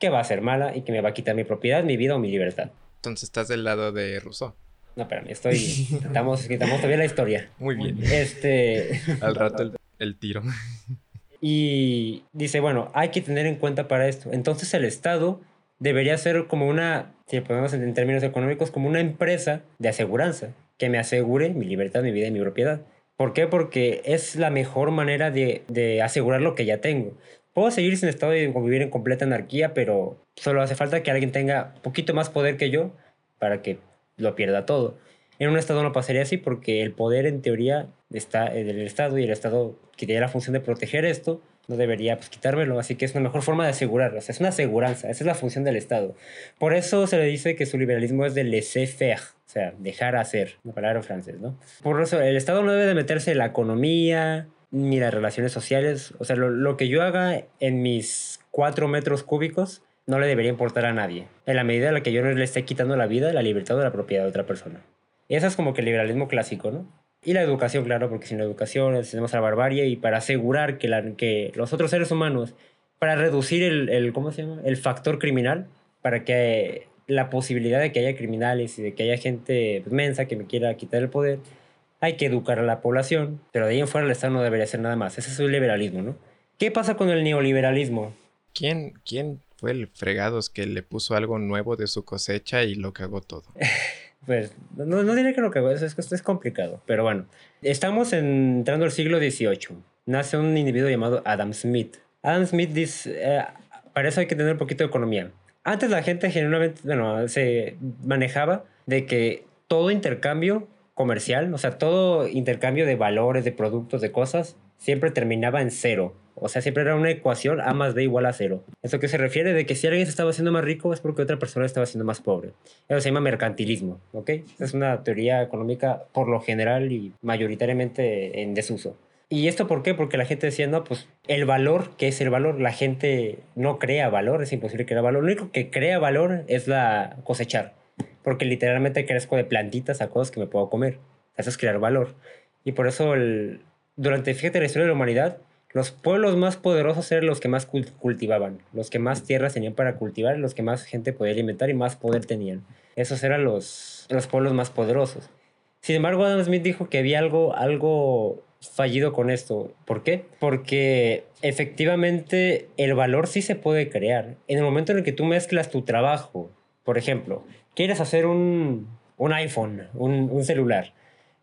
que va a ser mala y que me va a quitar mi propiedad, mi vida o mi libertad. Entonces estás del lado de Rousseau. No, espérame, estoy. Estamos, estamos todavía la historia. Muy bien. Este. Al rato el, el tiro. Y dice, bueno, hay que tener en cuenta para esto. Entonces el Estado debería ser como una, si podemos en términos económicos, como una empresa de aseguranza que me asegure mi libertad, mi vida y mi propiedad. ¿Por qué? Porque es la mejor manera de, de asegurar lo que ya tengo. Puedo seguir sin estado y vivir en completa anarquía, pero solo hace falta que alguien tenga poquito más poder que yo para que lo pierda todo. En un Estado no pasaría así porque el poder en teoría está en el Estado y el Estado que tiene la función de proteger esto no debería pues, quitármelo. Así que es una mejor forma de asegurarlo. O sea, es una aseguranza. Esa es la función del Estado. Por eso se le dice que su liberalismo es de laissez-faire. O sea, dejar hacer. Una palabra francés, ¿no? Por eso el Estado no debe de meterse en la economía ni las relaciones sociales. O sea, lo, lo que yo haga en mis cuatro metros cúbicos no le debería importar a nadie. En la medida en la que yo no le esté quitando la vida, la libertad o la propiedad de otra persona. Y eso es como que el liberalismo clásico, ¿no? Y la educación, claro, porque sin la educación tenemos la barbarie y para asegurar que, la, que los otros seres humanos, para reducir el, el, ¿cómo se llama? El factor criminal, para que la posibilidad de que haya criminales y de que haya gente pues, mensa que me quiera quitar el poder, hay que educar a la población, pero de ahí en fuera el Estado no debería hacer nada más. Ese es el liberalismo, ¿no? ¿Qué pasa con el neoliberalismo? ¿Quién, quién fue el fregados que le puso algo nuevo de su cosecha y lo cagó todo? pues no, no diré que lo que es, es, es complicado, pero bueno, estamos entrando al siglo XVIII. Nace un individuo llamado Adam Smith. Adam Smith dice, eh, para eso hay que tener un poquito de economía. Antes la gente generalmente, bueno, se manejaba de que todo intercambio comercial, o sea, todo intercambio de valores, de productos, de cosas, siempre terminaba en cero. O sea, siempre era una ecuación A más B igual a cero. Eso que se refiere de que si alguien se estaba haciendo más rico es porque otra persona estaba siendo más pobre. Eso se llama mercantilismo, ¿ok? Es una teoría económica por lo general y mayoritariamente en desuso. ¿Y esto por qué? Porque la gente decía, no, pues el valor, ¿qué es el valor? La gente no crea valor, es imposible crear valor. Lo único que crea valor es la cosechar. Porque literalmente crezco de plantitas a cosas que me puedo comer. Eso es crear valor. Y por eso el, durante, fíjate, la historia de la humanidad, los pueblos más poderosos eran los que más cultivaban, los que más tierras tenían para cultivar, los que más gente podía alimentar y más poder tenían. Esos eran los, los pueblos más poderosos. Sin embargo, Adam Smith dijo que había algo, algo fallido con esto. ¿Por qué? Porque efectivamente el valor sí se puede crear. En el momento en el que tú mezclas tu trabajo, por ejemplo, quieres hacer un, un iPhone, un, un celular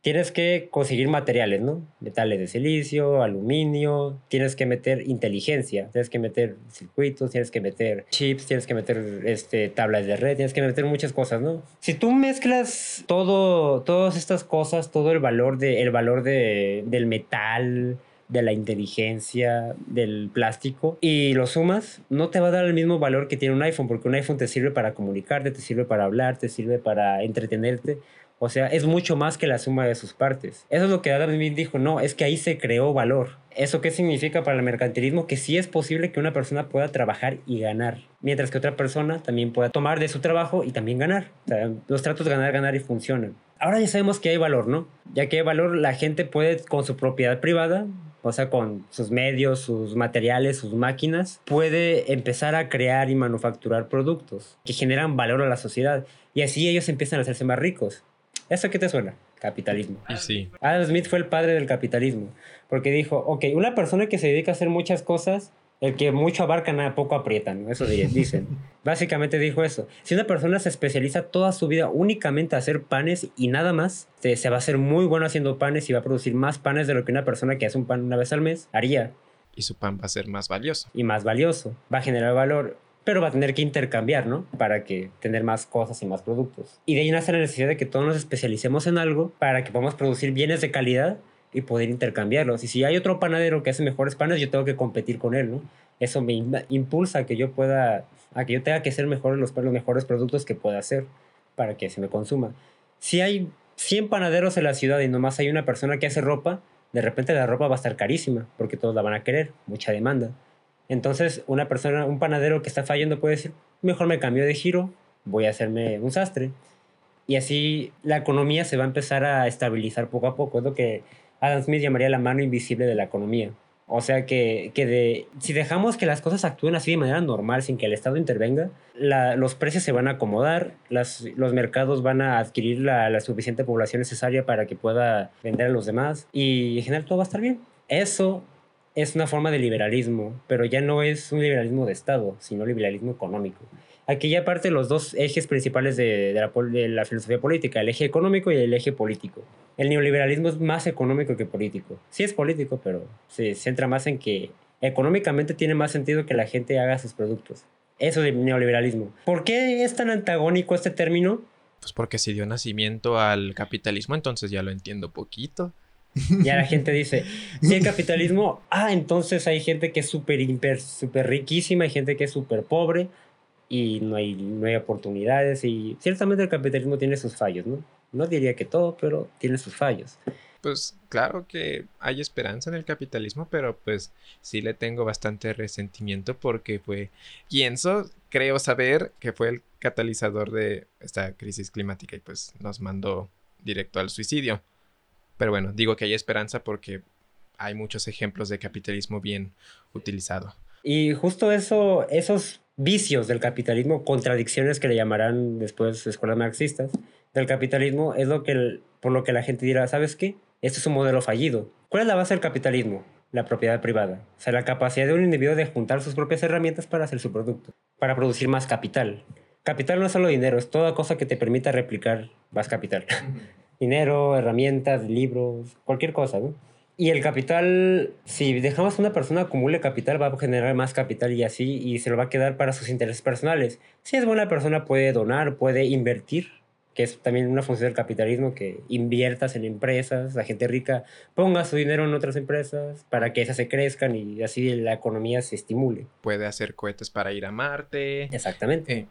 tienes que conseguir materiales, ¿no? Metales de silicio, aluminio, tienes que meter inteligencia, tienes que meter circuitos, tienes que meter chips, tienes que meter este, tablas de red, tienes que meter muchas cosas, ¿no? Si tú mezclas todo, todas estas cosas, todo el valor, de, el valor de, del metal, de la inteligencia, del plástico, y lo sumas, no te va a dar el mismo valor que tiene un iPhone, porque un iPhone te sirve para comunicarte, te sirve para hablar, te sirve para entretenerte o sea, es mucho más que la suma de sus partes. Eso es lo que Adam Smith dijo, no, es que ahí se creó valor. ¿Eso qué significa para el mercantilismo? Que sí es posible que una persona pueda trabajar y ganar, mientras que otra persona también pueda tomar de su trabajo y también ganar. O sea, los tratos ganar, ganar y funcionan. Ahora ya sabemos que hay valor, ¿no? Ya que hay valor, la gente puede con su propiedad privada, o sea, con sus medios, sus materiales, sus máquinas, puede empezar a crear y manufacturar productos que generan valor a la sociedad. Y así ellos empiezan a hacerse más ricos. ¿Eso qué te suena? Capitalismo. Sí. Adam Smith fue el padre del capitalismo, porque dijo, ok, una persona que se dedica a hacer muchas cosas, el que mucho abarca, nada poco aprieta, ¿no? Eso dicen. Básicamente dijo eso. Si una persona se especializa toda su vida únicamente a hacer panes y nada más, se, se va a hacer muy bueno haciendo panes y va a producir más panes de lo que una persona que hace un pan una vez al mes haría. Y su pan va a ser más valioso. Y más valioso. Va a generar valor pero va a tener que intercambiar, ¿no? Para que tener más cosas y más productos. Y de ahí nace la necesidad de que todos nos especialicemos en algo para que podamos producir bienes de calidad y poder intercambiarlos. Y si hay otro panadero que hace mejores panes, yo tengo que competir con él, ¿no? Eso me impulsa a que yo pueda, a que yo tenga que ser mejor los, los mejores productos que pueda hacer para que se me consuma. Si hay 100 panaderos en la ciudad y nomás hay una persona que hace ropa, de repente la ropa va a estar carísima porque todos la van a querer, mucha demanda. Entonces, una persona, un panadero que está fallando puede decir, mejor me cambio de giro, voy a hacerme un sastre. Y así la economía se va a empezar a estabilizar poco a poco. Es lo que Adam Smith llamaría la mano invisible de la economía. O sea que, que de, si dejamos que las cosas actúen así de manera normal, sin que el Estado intervenga, los precios se van a acomodar, las, los mercados van a adquirir la, la, suficiente población necesaria para que pueda vender a los demás y en general todo va a estar bien. Eso es una forma de liberalismo, pero ya no es un liberalismo de Estado, sino liberalismo económico. Aquí ya parte los dos ejes principales de, la, filosofía política, el eje económico y el eje político. El neoliberalismo es más económico que político. Sí es político, pero se centra más en que económicamente tiene más sentido que la gente haga sus productos. Eso es el neoliberalismo. ¿Por qué es tan antagónico este término? Pues porque si dio nacimiento al capitalismo, entonces ya lo entiendo poquito. Ya la gente dice, si el capitalismo, ah, entonces hay gente que es súper super riquísima, hay gente que es súper pobre, y no hay, no hay oportunidades y ciertamente el capitalismo tiene sus fallos, ¿no? No diría que todo, pero tiene sus fallos. Pues claro que hay esperanza en el capitalismo, pero pues sí le tengo bastante resentimiento porque fue, pienso, creo saber que fue el catalizador de esta crisis climática y pues nos mandó directo al suicidio. Pero bueno, digo que hay esperanza porque hay muchos ejemplos de capitalismo bien utilizado. Y justo eso, esos vicios del capitalismo, contradicciones que le llamarán después escuelas marxistas del capitalismo, es lo que por lo que la gente dirá, ¿sabes qué? Este es un modelo fallido. ¿Cuál es la base del capitalismo? La propiedad privada. O sea, la capacidad de un individuo de juntar sus propias herramientas para hacer su producto, para producir más capital. Capital no es solo dinero, es toda cosa que te permita replicar más capital. Dinero, herramientas, libros, cualquier cosa, ¿no? Y el capital, si dejamos que una persona acumule capital, va a generar más capital y así, y se lo va a quedar para sus intereses personales. Si es buena persona, puede donar, puede invertir, que es también una función del capitalismo, que inviertas en empresas, la gente rica ponga su dinero en otras empresas para que esas se crezcan y así la economía se estimule. Puede hacer cohetes para ir a Marte. Exactamente.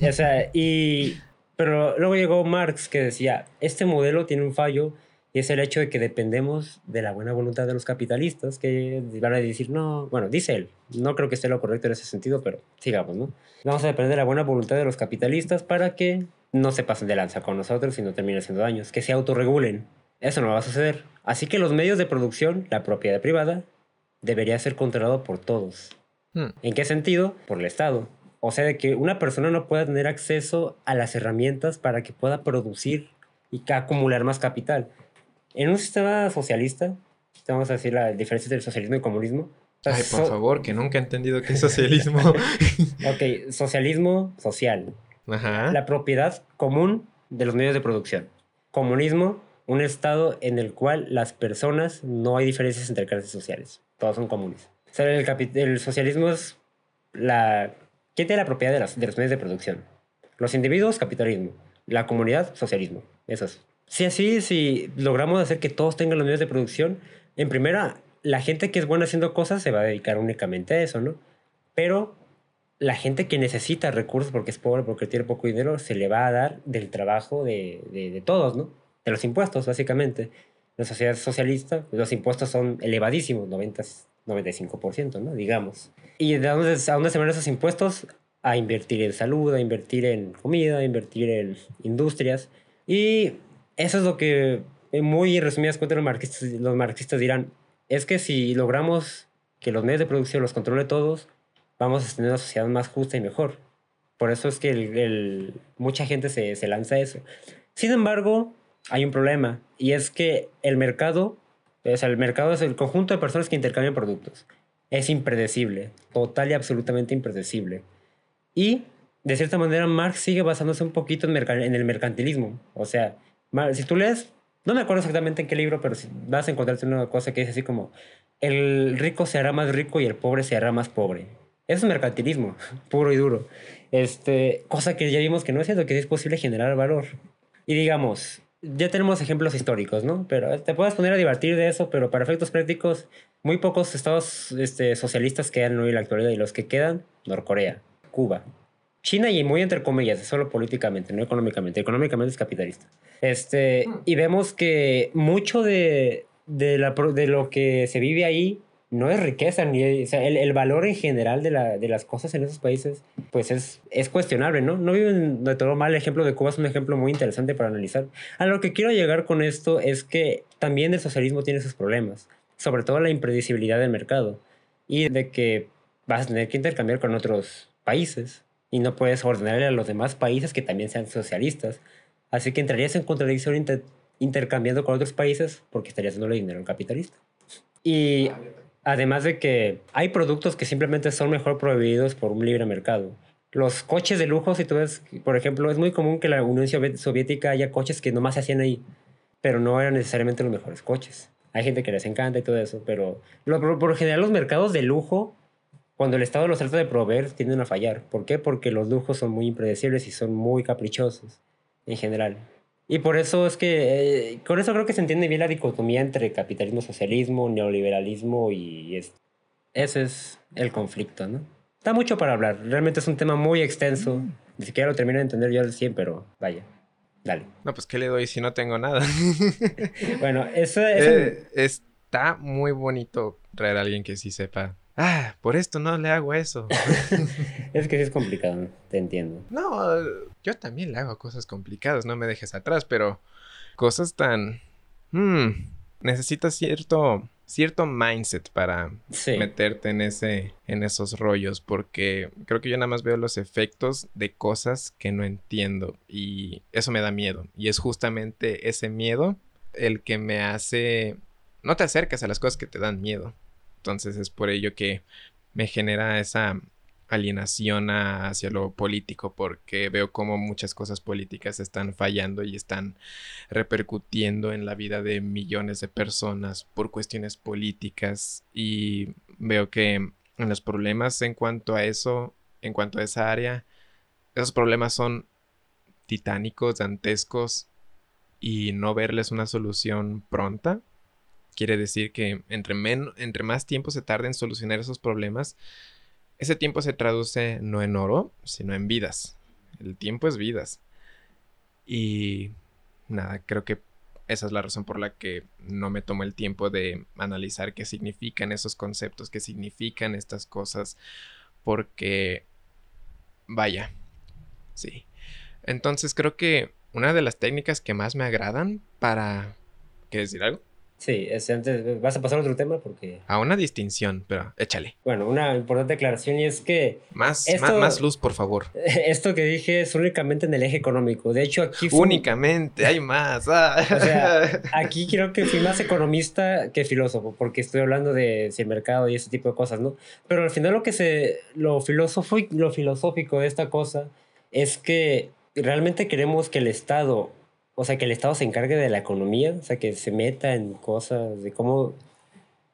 Eh. O sea, y... Pero luego llegó Marx que decía, este modelo tiene un fallo y es el hecho de que dependemos de la buena voluntad de los capitalistas que van a decir, no, bueno, dice él, no creo que esté lo correcto en ese sentido, pero sigamos, ¿no? Vamos a depender de la buena voluntad de los capitalistas para que no se pasen de lanza con nosotros y no terminen haciendo daños, que se autorregulen. Eso no va a suceder. Así que los medios de producción, la propiedad privada, debería ser controlado por todos. Hmm. ¿En qué sentido? Por el Estado. O sea, de que una persona no pueda tener acceso a las herramientas para que pueda producir y acumular más capital. En un sistema socialista, vamos a decir la diferencia entre el socialismo y el comunismo. Ay, por favor, que nunca he entendido qué es socialismo. ok, socialismo social. Ajá. La propiedad común de los medios de producción. Comunismo, un estado en el cual las personas no hay diferencias entre clases sociales. Todos son comunes. O sea, el, el socialismo es la... ¿Quién tiene la propiedad de, de los medios de producción? Los individuos, capitalismo. La comunidad, socialismo. Eso es. Si así, si logramos hacer que todos tengan los medios de producción, en primera, la gente que es buena haciendo cosas se va a dedicar únicamente a eso, ¿no? Pero la gente que necesita recursos porque es pobre, porque tiene poco dinero, se le va a dar del trabajo de, de, todos, ¿no? De los impuestos, básicamente. En la sociedad socialista, los impuestos son elevadísimos, 90, 95%, ¿no? Digamos. ¿Y de a dónde se van esos impuestos? A invertir en salud, a invertir en comida, a invertir en industrias. Y eso es lo que, en muy resumidas cuentas, los marxistas, los marxistas dirán, es que si logramos que los medios de producción los controle todos, vamos a tener una sociedad más justa y mejor. Por eso es que el, mucha gente se, se lanza a eso. Sin embargo, hay un problema, y es que el mercado, o sea, el mercado es el conjunto de personas que intercambian productos. Es impredecible, total y absolutamente impredecible. Y, de cierta manera, Marx sigue basándose un poquito en, en el mercantilismo. O sea, si tú lees, no me acuerdo exactamente en qué libro, pero vas a encontrarte una cosa que dice así como, el rico se hará más rico y el pobre se hará más pobre. Eso es mercantilismo, puro y duro. Este, cosa que ya vimos que no es cierto, que es posible generar valor. Y digamos, ya tenemos ejemplos históricos, ¿no? Pero te puedes poner a divertir de eso, pero para efectos prácticos, muy pocos estados este, socialistas quedan hoy en la actualidad y los que quedan, Norcorea, Cuba, China y muy entre comillas, solo políticamente, no económicamente. Económicamente es capitalista. Este, y vemos que mucho de, de, la, de lo que se vive ahí no es riqueza, ni el, el, valor en general de, la, de, las cosas en esos países, pues es, es cuestionable, ¿no? No viven de todo mal. El ejemplo de Cuba es un ejemplo muy interesante para analizar. A lo que quiero llegar con esto es que también el socialismo tiene sus problemas, sobre todo la impredecibilidad del mercado y de que vas a tener que intercambiar con otros países y no puedes ordenarle a los demás países que también sean socialistas. Así que entrarías en contradicción intercambiando con otros países porque estarías dándole dinero al capitalista. Y Además de que hay productos que simplemente son mejor prohibidos por un libre mercado. Los coches de lujo, si tú ves, por ejemplo, es muy común que la Unión Soviética haya coches que nomás se hacían ahí, pero no eran necesariamente los mejores coches. Hay gente que les encanta y todo eso, pero por, por general los mercados de lujo, cuando el Estado los trata de proveer, tienden a fallar. ¿Por qué? Porque los lujos son muy impredecibles y son muy caprichosos en general. Y por eso es que, eh, con eso creo que se entiende bien la dicotomía entre capitalismo, socialismo, neoliberalismo y ese es el conflicto, ¿no? Da mucho para hablar, realmente es un tema muy extenso, mm. ni siquiera lo termino de entender yo al 100, pero vaya, dale. No, pues ¿qué le doy si no tengo nada? bueno, eso, eh, está muy bonito traer a alguien que sí sepa ah, por esto no le hago eso. es que sí es complicado, te entiendo. No, yo también le hago cosas complicadas, no me dejes atrás, pero cosas tan... Hmm, necesitas cierto cierto mindset para meterte en ese en esos rollos porque creo que yo nada más veo los efectos de cosas que no entiendo y eso me da miedo y es justamente ese miedo el que me hace no te acercas a las cosas que te dan miedo entonces es por ello que me genera esa alienación hacia lo político porque veo como muchas cosas políticas están fallando y están repercutiendo en la vida de millones de personas por cuestiones políticas. Y veo que los problemas en cuanto a eso, en cuanto a esa área, esos problemas son titánicos, dantescos y no verles una solución pronta Quiere decir que entre, entre más tiempo se tarde en solucionar esos problemas, ese tiempo se traduce no en oro, sino en vidas. El tiempo es vidas. Y nada, creo que esa es la razón por la que no me tomo el tiempo de analizar qué significan esos conceptos, qué significan estas cosas, porque vaya, sí. Entonces creo que una de las técnicas que más me agradan para... ¿Quieres decir algo? Sí, antes, vas a pasar a otro tema porque... A una distinción, pero échale. Bueno, una importante aclaración y es que... Más, más, luz, por favor. Esto que dije es únicamente en el eje económico. De hecho, aquí... Únicamente, hay más. Ah. O sea, aquí creo que fui más economista que filósofo, porque estoy hablando de si el mercado y ese tipo de cosas, ¿no? Pero al final lo que se... Lo filosófico de esta cosa es que realmente queremos que el Estado o sea, que el Estado se encargue de la economía, o sea, que se meta en cosas de cómo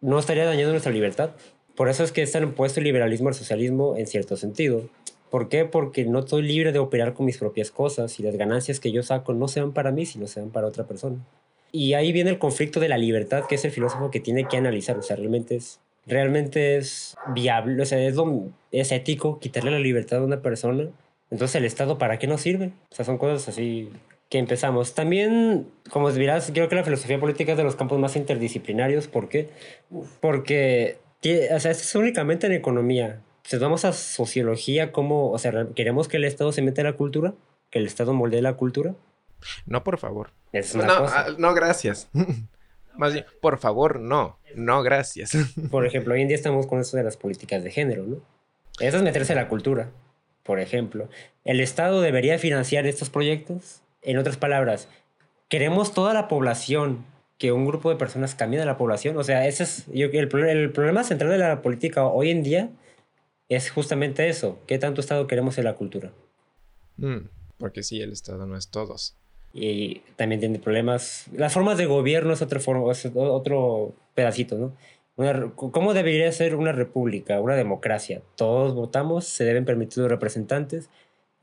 no estaría dañando nuestra libertad. Por eso es que están opuesto el liberalismo al socialismo en cierto sentido. ¿Por qué? Porque no estoy libre de operar con mis propias cosas y las ganancias que yo saco no sean para mí, sino sean para otra persona. Y ahí viene el conflicto de la libertad, que es el filósofo que tiene que analizar. O sea, realmente es, realmente es viable, o sea, es, es ético quitarle la libertad a una persona. Entonces, ¿el Estado para qué nos sirve? O sea, son cosas así que empezamos. También, como dirás, creo que la filosofía política es de los campos más interdisciplinarios. ¿Por qué? Porque, o sea, es únicamente en economía. Si vamos a sociología, ¿cómo, o sea, queremos que el Estado se meta en la cultura? ¿Que el Estado moldee la cultura? No, por favor. no, ah, no, gracias. Más bien, por favor, no. No, gracias. Por ejemplo, hoy en día estamos con eso de las políticas de género, ¿no? Eso es meterse en la cultura, por ejemplo. ¿El Estado debería financiar estos proyectos? En otras palabras, queremos toda la población, que un grupo de personas cambie de la población. O sea, ese es el, el problema central de la política hoy en día es justamente eso. ¿Qué tanto Estado queremos en la cultura? Mm, porque sí, el Estado no es todos. Y también tiene problemas. Las formas de gobierno es otro, forma, otro pedacito, ¿no? ¿Cómo debería ser una república, una democracia? Todos votamos, se deben permitir los representantes,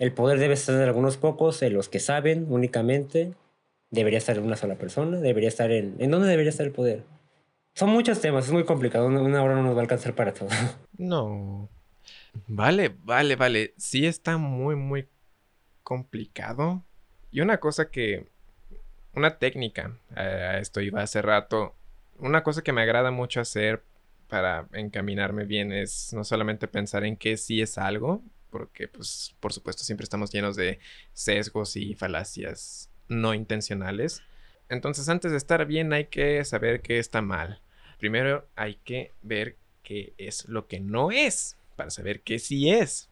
el poder debe estar en algunos pocos, en los que saben únicamente. Debería estar en una sola persona, debería estar en... ¿En dónde debería estar el poder? Son muchos temas, es muy complicado, una hora no nos va a alcanzar para todo. No. Vale, vale, vale. Sí está muy, muy complicado. Y una cosa que... Una técnica, a esto iba hace rato. Una cosa que me agrada mucho hacer para encaminarme bien es no solamente pensar en que sí es algo, porque pues por supuesto siempre estamos llenos de sesgos y falacias no intencionales. Entonces antes de estar bien hay que saber qué está mal. Primero hay que ver qué es lo que no es para saber qué sí es.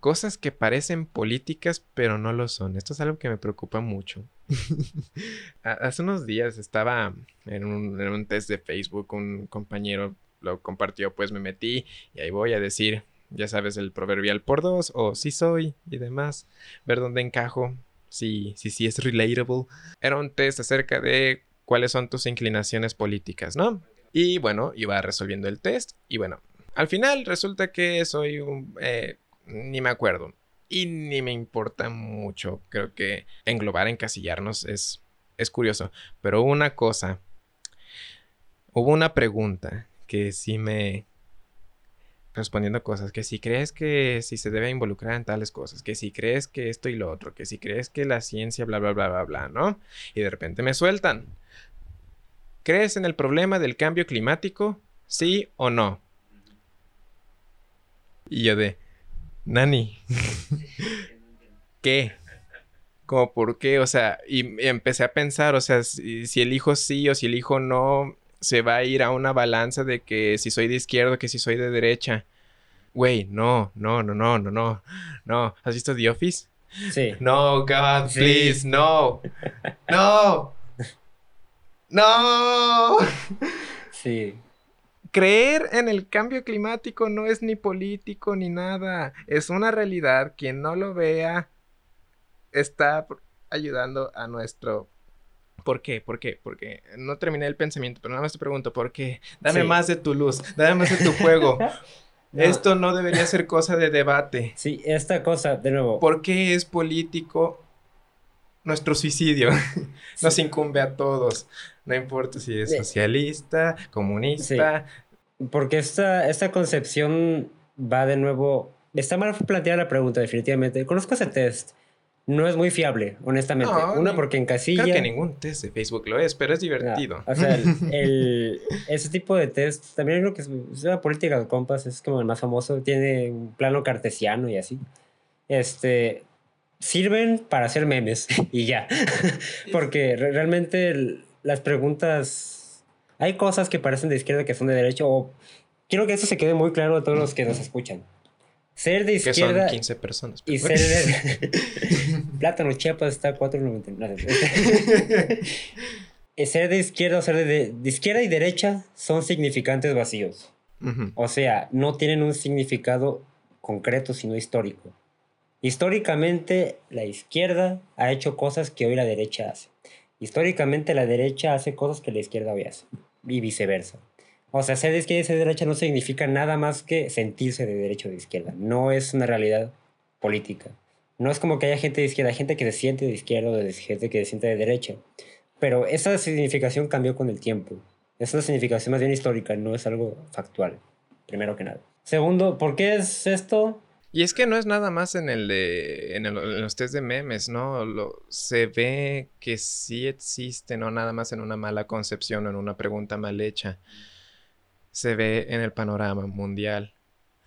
Cosas que parecen políticas pero no lo son. Esto es algo que me preocupa mucho. Hace unos días estaba en un, en un test de Facebook, un compañero lo compartió, pues me metí y ahí voy a decir, ya sabes, el proverbial por dos o sí soy y demás, ver dónde encajo, si sí, sí, es relatable. Era un test acerca de cuáles son tus inclinaciones políticas, ¿no? Y bueno, iba resolviendo el test y bueno, al final resulta que soy un... Eh, ni me acuerdo. Y ni me importa mucho. Creo que englobar, encasillarnos es, es curioso. Pero una cosa. Hubo una pregunta que sí me... Respondiendo cosas, que si crees que si se debe involucrar en tales cosas, que si crees que esto y lo otro, que si crees que la ciencia, bla, bla, bla, bla, bla, ¿no? Y de repente me sueltan. ¿Crees en el problema del cambio climático? ¿Sí o no? Y yo de, Nani, ¿qué? Como por qué, o sea, y, empecé a pensar, o sea, si, si elijo sí o si elijo no, se va a ir a una balanza de que si soy de izquierda, que si soy de derecha. Güey, no, no, no, no, no, no, no. ¿Has visto The Office? Sí. No, God, please, no. No. No. Sí. Creer en el cambio climático no es ni político ni nada. Es una realidad. Quien no lo vea está ayudando a nuestro ¿Por qué? ¿Por qué? Porque no terminé el pensamiento, pero nada más te pregunto, ¿por qué? Dame más de tu luz, dame más de tu juego. Esto no debería ser cosa de debate. Sí, esta cosa, de nuevo. ¿Por qué es político nuestro suicidio? Nos incumbe a todos. No importa si es socialista, comunista. Porque esta, esta concepción va de nuevo. Está mal planteada la pregunta, definitivamente. Conozco ese test no es muy fiable, honestamente. Una porque en casilla... Creo que ningún test de Facebook lo es, pero es divertido. o sea, el, ese tipo de test, también creo que es, una política de compas, es como el más famoso, tiene un plano cartesiano y así. Este, sirven para hacer memes y ya. porque realmente las preguntas... Hay cosas que parecen de izquierda que son de derecha o... Quiero que eso se quede muy claro a todos los que nos escuchan. Ser de izquierda. Que son 15 personas. Y ser de. Plátano Chiapas está a 4.99. ser de izquierda o ser de, izquierda y derecha son significantes vacíos. O sea, no tienen un significado concreto, sino histórico. Históricamente, la izquierda ha hecho cosas que hoy la derecha hace. Históricamente, la derecha hace cosas que la izquierda hoy hace. Y viceversa. O sea, ser de izquierda y ser de derecha no significa nada más que sentirse de derecha o de izquierda. No es una realidad política. No es como que haya gente de izquierda, gente que se siente de izquierda o de gente que se siente de derecha. Pero esa significación cambió con el tiempo. Es una significación más bien histórica, no es algo factual, primero que nada. Segundo, ¿por qué es esto? Y es que no es nada más en el de en, los test de memes, ¿no? Lo, se ve que sí existe, no nada más en una mala concepción o en una pregunta mal hecha se ve en el panorama mundial.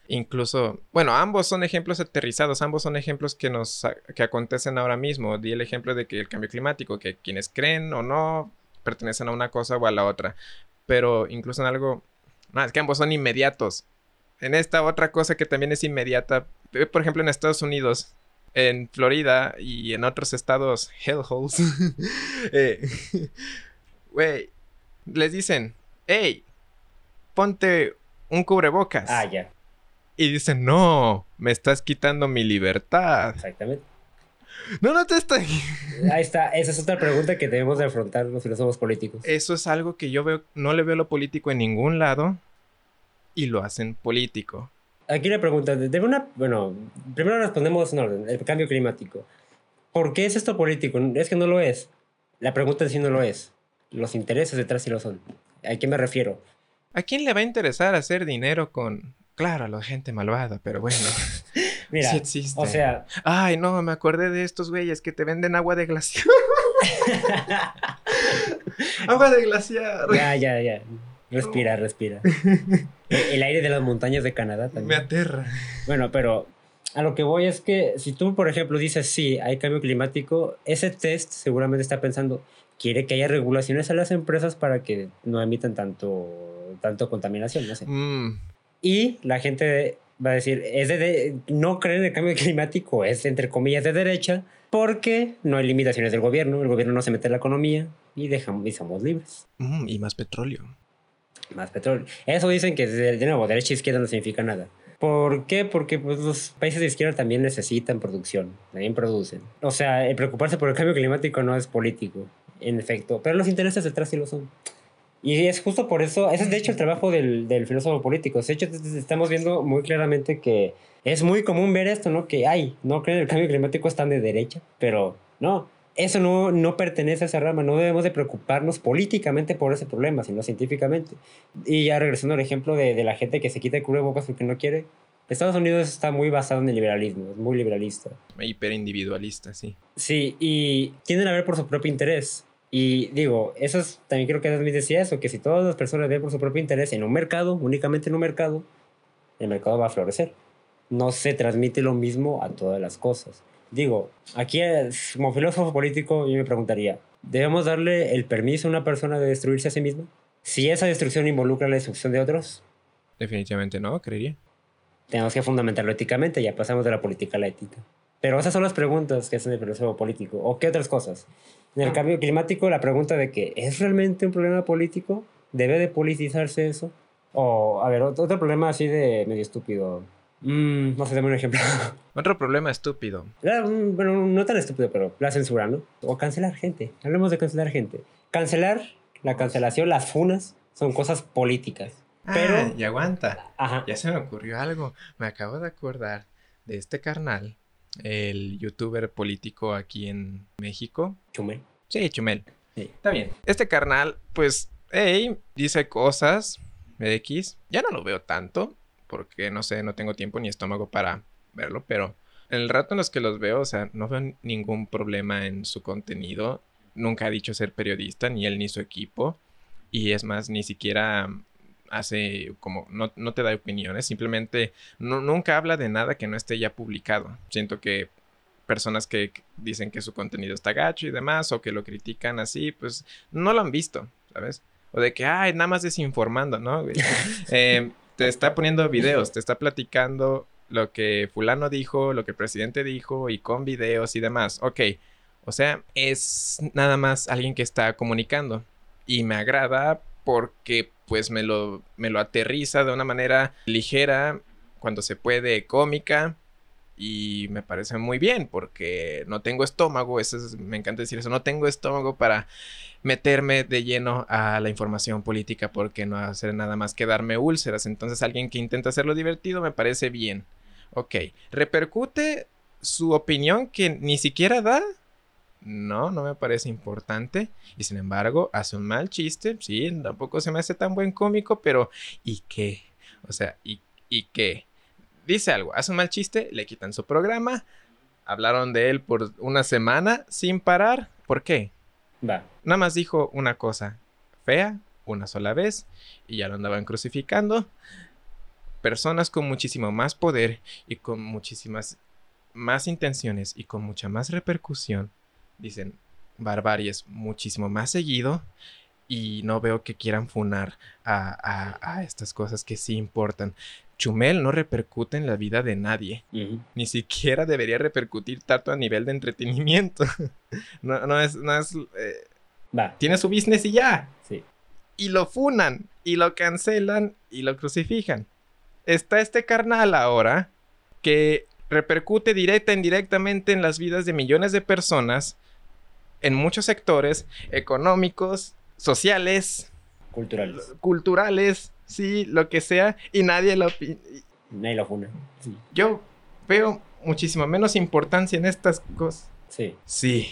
Incluso, bueno, ambos son ejemplos aterrizados, ambos son ejemplos que nos que acontecen ahora mismo. Di el ejemplo de que el cambio climático, que quienes creen o no pertenecen a una cosa o a la otra. Pero incluso en algo, no, es que ambos son inmediatos. En esta otra cosa que también es inmediata, por ejemplo en Estados Unidos, en Florida y en otros estados hellholes, eh, güey, les dicen, hey, ponte un cubrebocas. Ah, ya. Y dicen, no, me estás quitando mi libertad. Exactamente. No, no te estoy. Ahí está. Esa es otra pregunta que debemos de afrontar los filósofos políticos. Eso es algo que yo veo, no le veo lo político en ningún lado y lo hacen político. Aquí la pregunta, de una, bueno, primero respondemos en orden, el cambio climático. ¿Por qué es esto político? Es que no lo es. La pregunta en sí no lo es. Los intereses detrás sí lo son. ¿A qué me refiero? ¿A quién le va a interesar hacer dinero con... Claro, a la gente malvada, pero bueno. Mira, sí existe. o sea... Ay, no, me acordé de estos güeyes que te venden agua de glaciar. agua de glaciar. Ya, ya, ya. Respira, respira. el, aire de las montañas de Canadá también. Me aterra. Bueno, pero a lo que voy es que si tú, por ejemplo, dices sí, hay cambio climático, ese test seguramente está pensando, quiere que haya regulaciones a las empresas para que no emitan tanto, tanto contaminación, no sé. Mm. Y la gente va a decir, es de, no creen en el cambio climático, es entre comillas de derecha, porque no hay limitaciones del gobierno, el gobierno no se mete en la economía y, dejamos, y somos libres. Mm, y más petróleo. Más petróleo. Eso dicen que de nuevo, derecha e izquierda no significa nada. ¿Por qué? Porque pues, los países de izquierda también necesitan producción, también producen. O sea, el preocuparse por el cambio climático no es político, en efecto, pero los intereses detrás sí lo son. Y es justo por eso, ese es de hecho el trabajo del, del filósofo político. De hecho, estamos viendo muy claramente que es muy común ver esto, ¿no? Que, ay, no creen el cambio climático están de derecha, pero no, eso no, no pertenece a esa rama, no debemos de preocuparnos políticamente por ese problema, sino científicamente. Y ya regresando al ejemplo de, de la gente que se quita el cubrebocas porque no quiere, Estados Unidos está muy basado en el liberalismo, es muy liberalista. Hiperindividualista, sí. Sí, y tienden a ver por su propio interés. Y digo, eso es, también creo que Adam decía eso, que si todas las personas ven por su propio interés en un mercado, únicamente en un mercado, el mercado va a florecer. No se transmite lo mismo a todas las cosas. Digo, aquí como filósofo político yo me preguntaría, ¿debemos darle el permiso a una persona de destruirse a sí misma? Si esa destrucción involucra la destrucción de otros. Definitivamente no, creería. Tenemos que fundamentarlo éticamente, ya pasamos de la política a la ética. Pero esas son las preguntas que hacen el filósofo político. ¿O qué otras cosas? En el ah. cambio climático, la pregunta de que ¿es realmente un problema político? ¿Debe de politizarse eso? O, a ver, otro problema así de medio estúpido. Mm, no sé, dame un ejemplo. Otro problema estúpido. Mm, bueno, no tan estúpido, pero la censura, ¿no? O cancelar gente. Hablemos de cancelar gente. Cancelar, la cancelación, las funas, son cosas políticas. Pero. Ah, y aguanta. Ajá. Ya se me ocurrió algo. Me acabo de acordar de este carnal, el youtuber político aquí en México. Chumel. Sí, Chumel. Sí. Está bien. Este carnal, pues, hey, dice cosas. X. Ya no lo veo tanto porque no sé, no tengo tiempo ni estómago para verlo, pero en el rato en los que los veo, o sea, no veo ningún problema en su contenido. Nunca ha dicho ser periodista, ni él ni su equipo. Y es más, ni siquiera hace como, no, te da opiniones, simplemente nunca habla de nada que no esté ya publicado. Siento que personas que dicen que su contenido está gacho y demás, o que lo critican así, pues no lo han visto, ¿sabes? O de que, ay, nada más desinformando, ¿no? eh, te está poniendo videos, te está platicando lo que fulano dijo, lo que el presidente dijo y con videos y demás. Ok, o sea, es nada más alguien que está comunicando y me agrada porque pues me lo, me lo aterriza de una manera ligera cuando se puede, cómica y me parece muy bien porque no tengo estómago, eso me encanta decir eso, no tengo estómago para meterme de lleno a la información política porque no hacer nada más que darme úlceras. Entonces alguien que intenta hacerlo divertido me parece bien. Ok, ¿repercute su opinión que ni siquiera da? No, no me parece importante. Y sin embargo, hace un mal chiste. Sí, tampoco se me hace tan buen cómico, pero ¿y qué? O sea, ¿y, y qué? dice algo, hace un mal chiste, le quitan su programa, hablaron de él por una semana sin parar. ¿Por qué? Va. Nada más dijo una cosa fea una sola vez y ya lo andaban crucificando. Personas con muchísimo más poder y con muchísimas más intenciones y con mucha más repercusión dicen barbaries muchísimo más seguido y no veo que quieran funar a, a estas cosas que sí importan. Chumel no repercute en la vida de nadie. Ni siquiera debería repercutir tanto a nivel de entretenimiento. no, es... No es eh, Tiene su business y ya. Sí. Y lo funan, y lo cancelan, y lo crucifican. Está este carnal ahora que repercute directa e indirectamente en las vidas de millones de personas en muchos sectores económicos, sociales, culturales. Culturales, sí, lo que sea, y nadie lo... Nadie lo juna. Yo veo muchísimo menos importancia en estas cosas. Sí. Sí.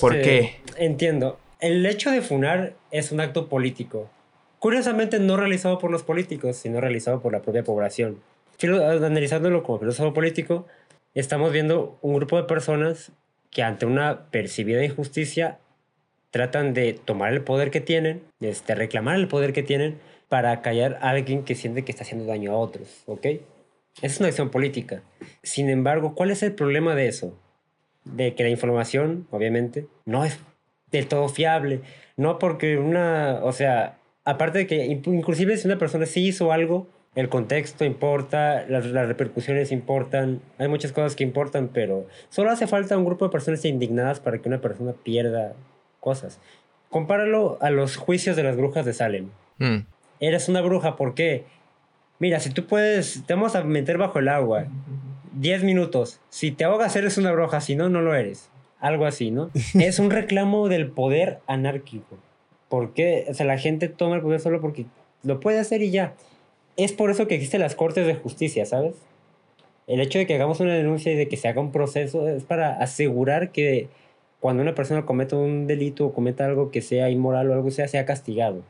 ¿Por este, qué? Entiendo. El hecho de funar es un acto político. Curiosamente no realizado por los políticos, sino realizado por la propia población. Analizándolo como filósofo político, estamos viendo un grupo de personas que ante una percibida injusticia tratan de tomar el poder que tienen, este, reclamar el poder que tienen para callar a alguien que siente que está haciendo daño a otros, ¿ok? Es una acción política. Sin embargo, ¿cuál es el problema de eso? De que la información, obviamente, no es del todo fiable. No porque una, o sea, aparte de que inclusive si una persona sí hizo algo, el contexto importa, las, las, repercusiones importan, hay muchas cosas que importan, pero solo hace falta un grupo de personas indignadas para que una persona pierda cosas. Compáralo a los juicios de las brujas de Salem. Mm. Eres una bruja, ¿por qué? Mira, si tú puedes, te vamos a meter bajo el agua 10 minutos. Si te ahogas, eres una bruja, si no, no lo eres. Algo así, ¿no? es un reclamo del poder anárquico. ¿Por qué? O sea, la gente toma el poder solo porque lo puede hacer y ya. Es por eso que existen las cortes de justicia, ¿sabes? El hecho de que hagamos una denuncia y de que se haga un proceso es para asegurar que cuando una persona cometa un delito o cometa algo que sea inmoral o algo sea, sea castigado.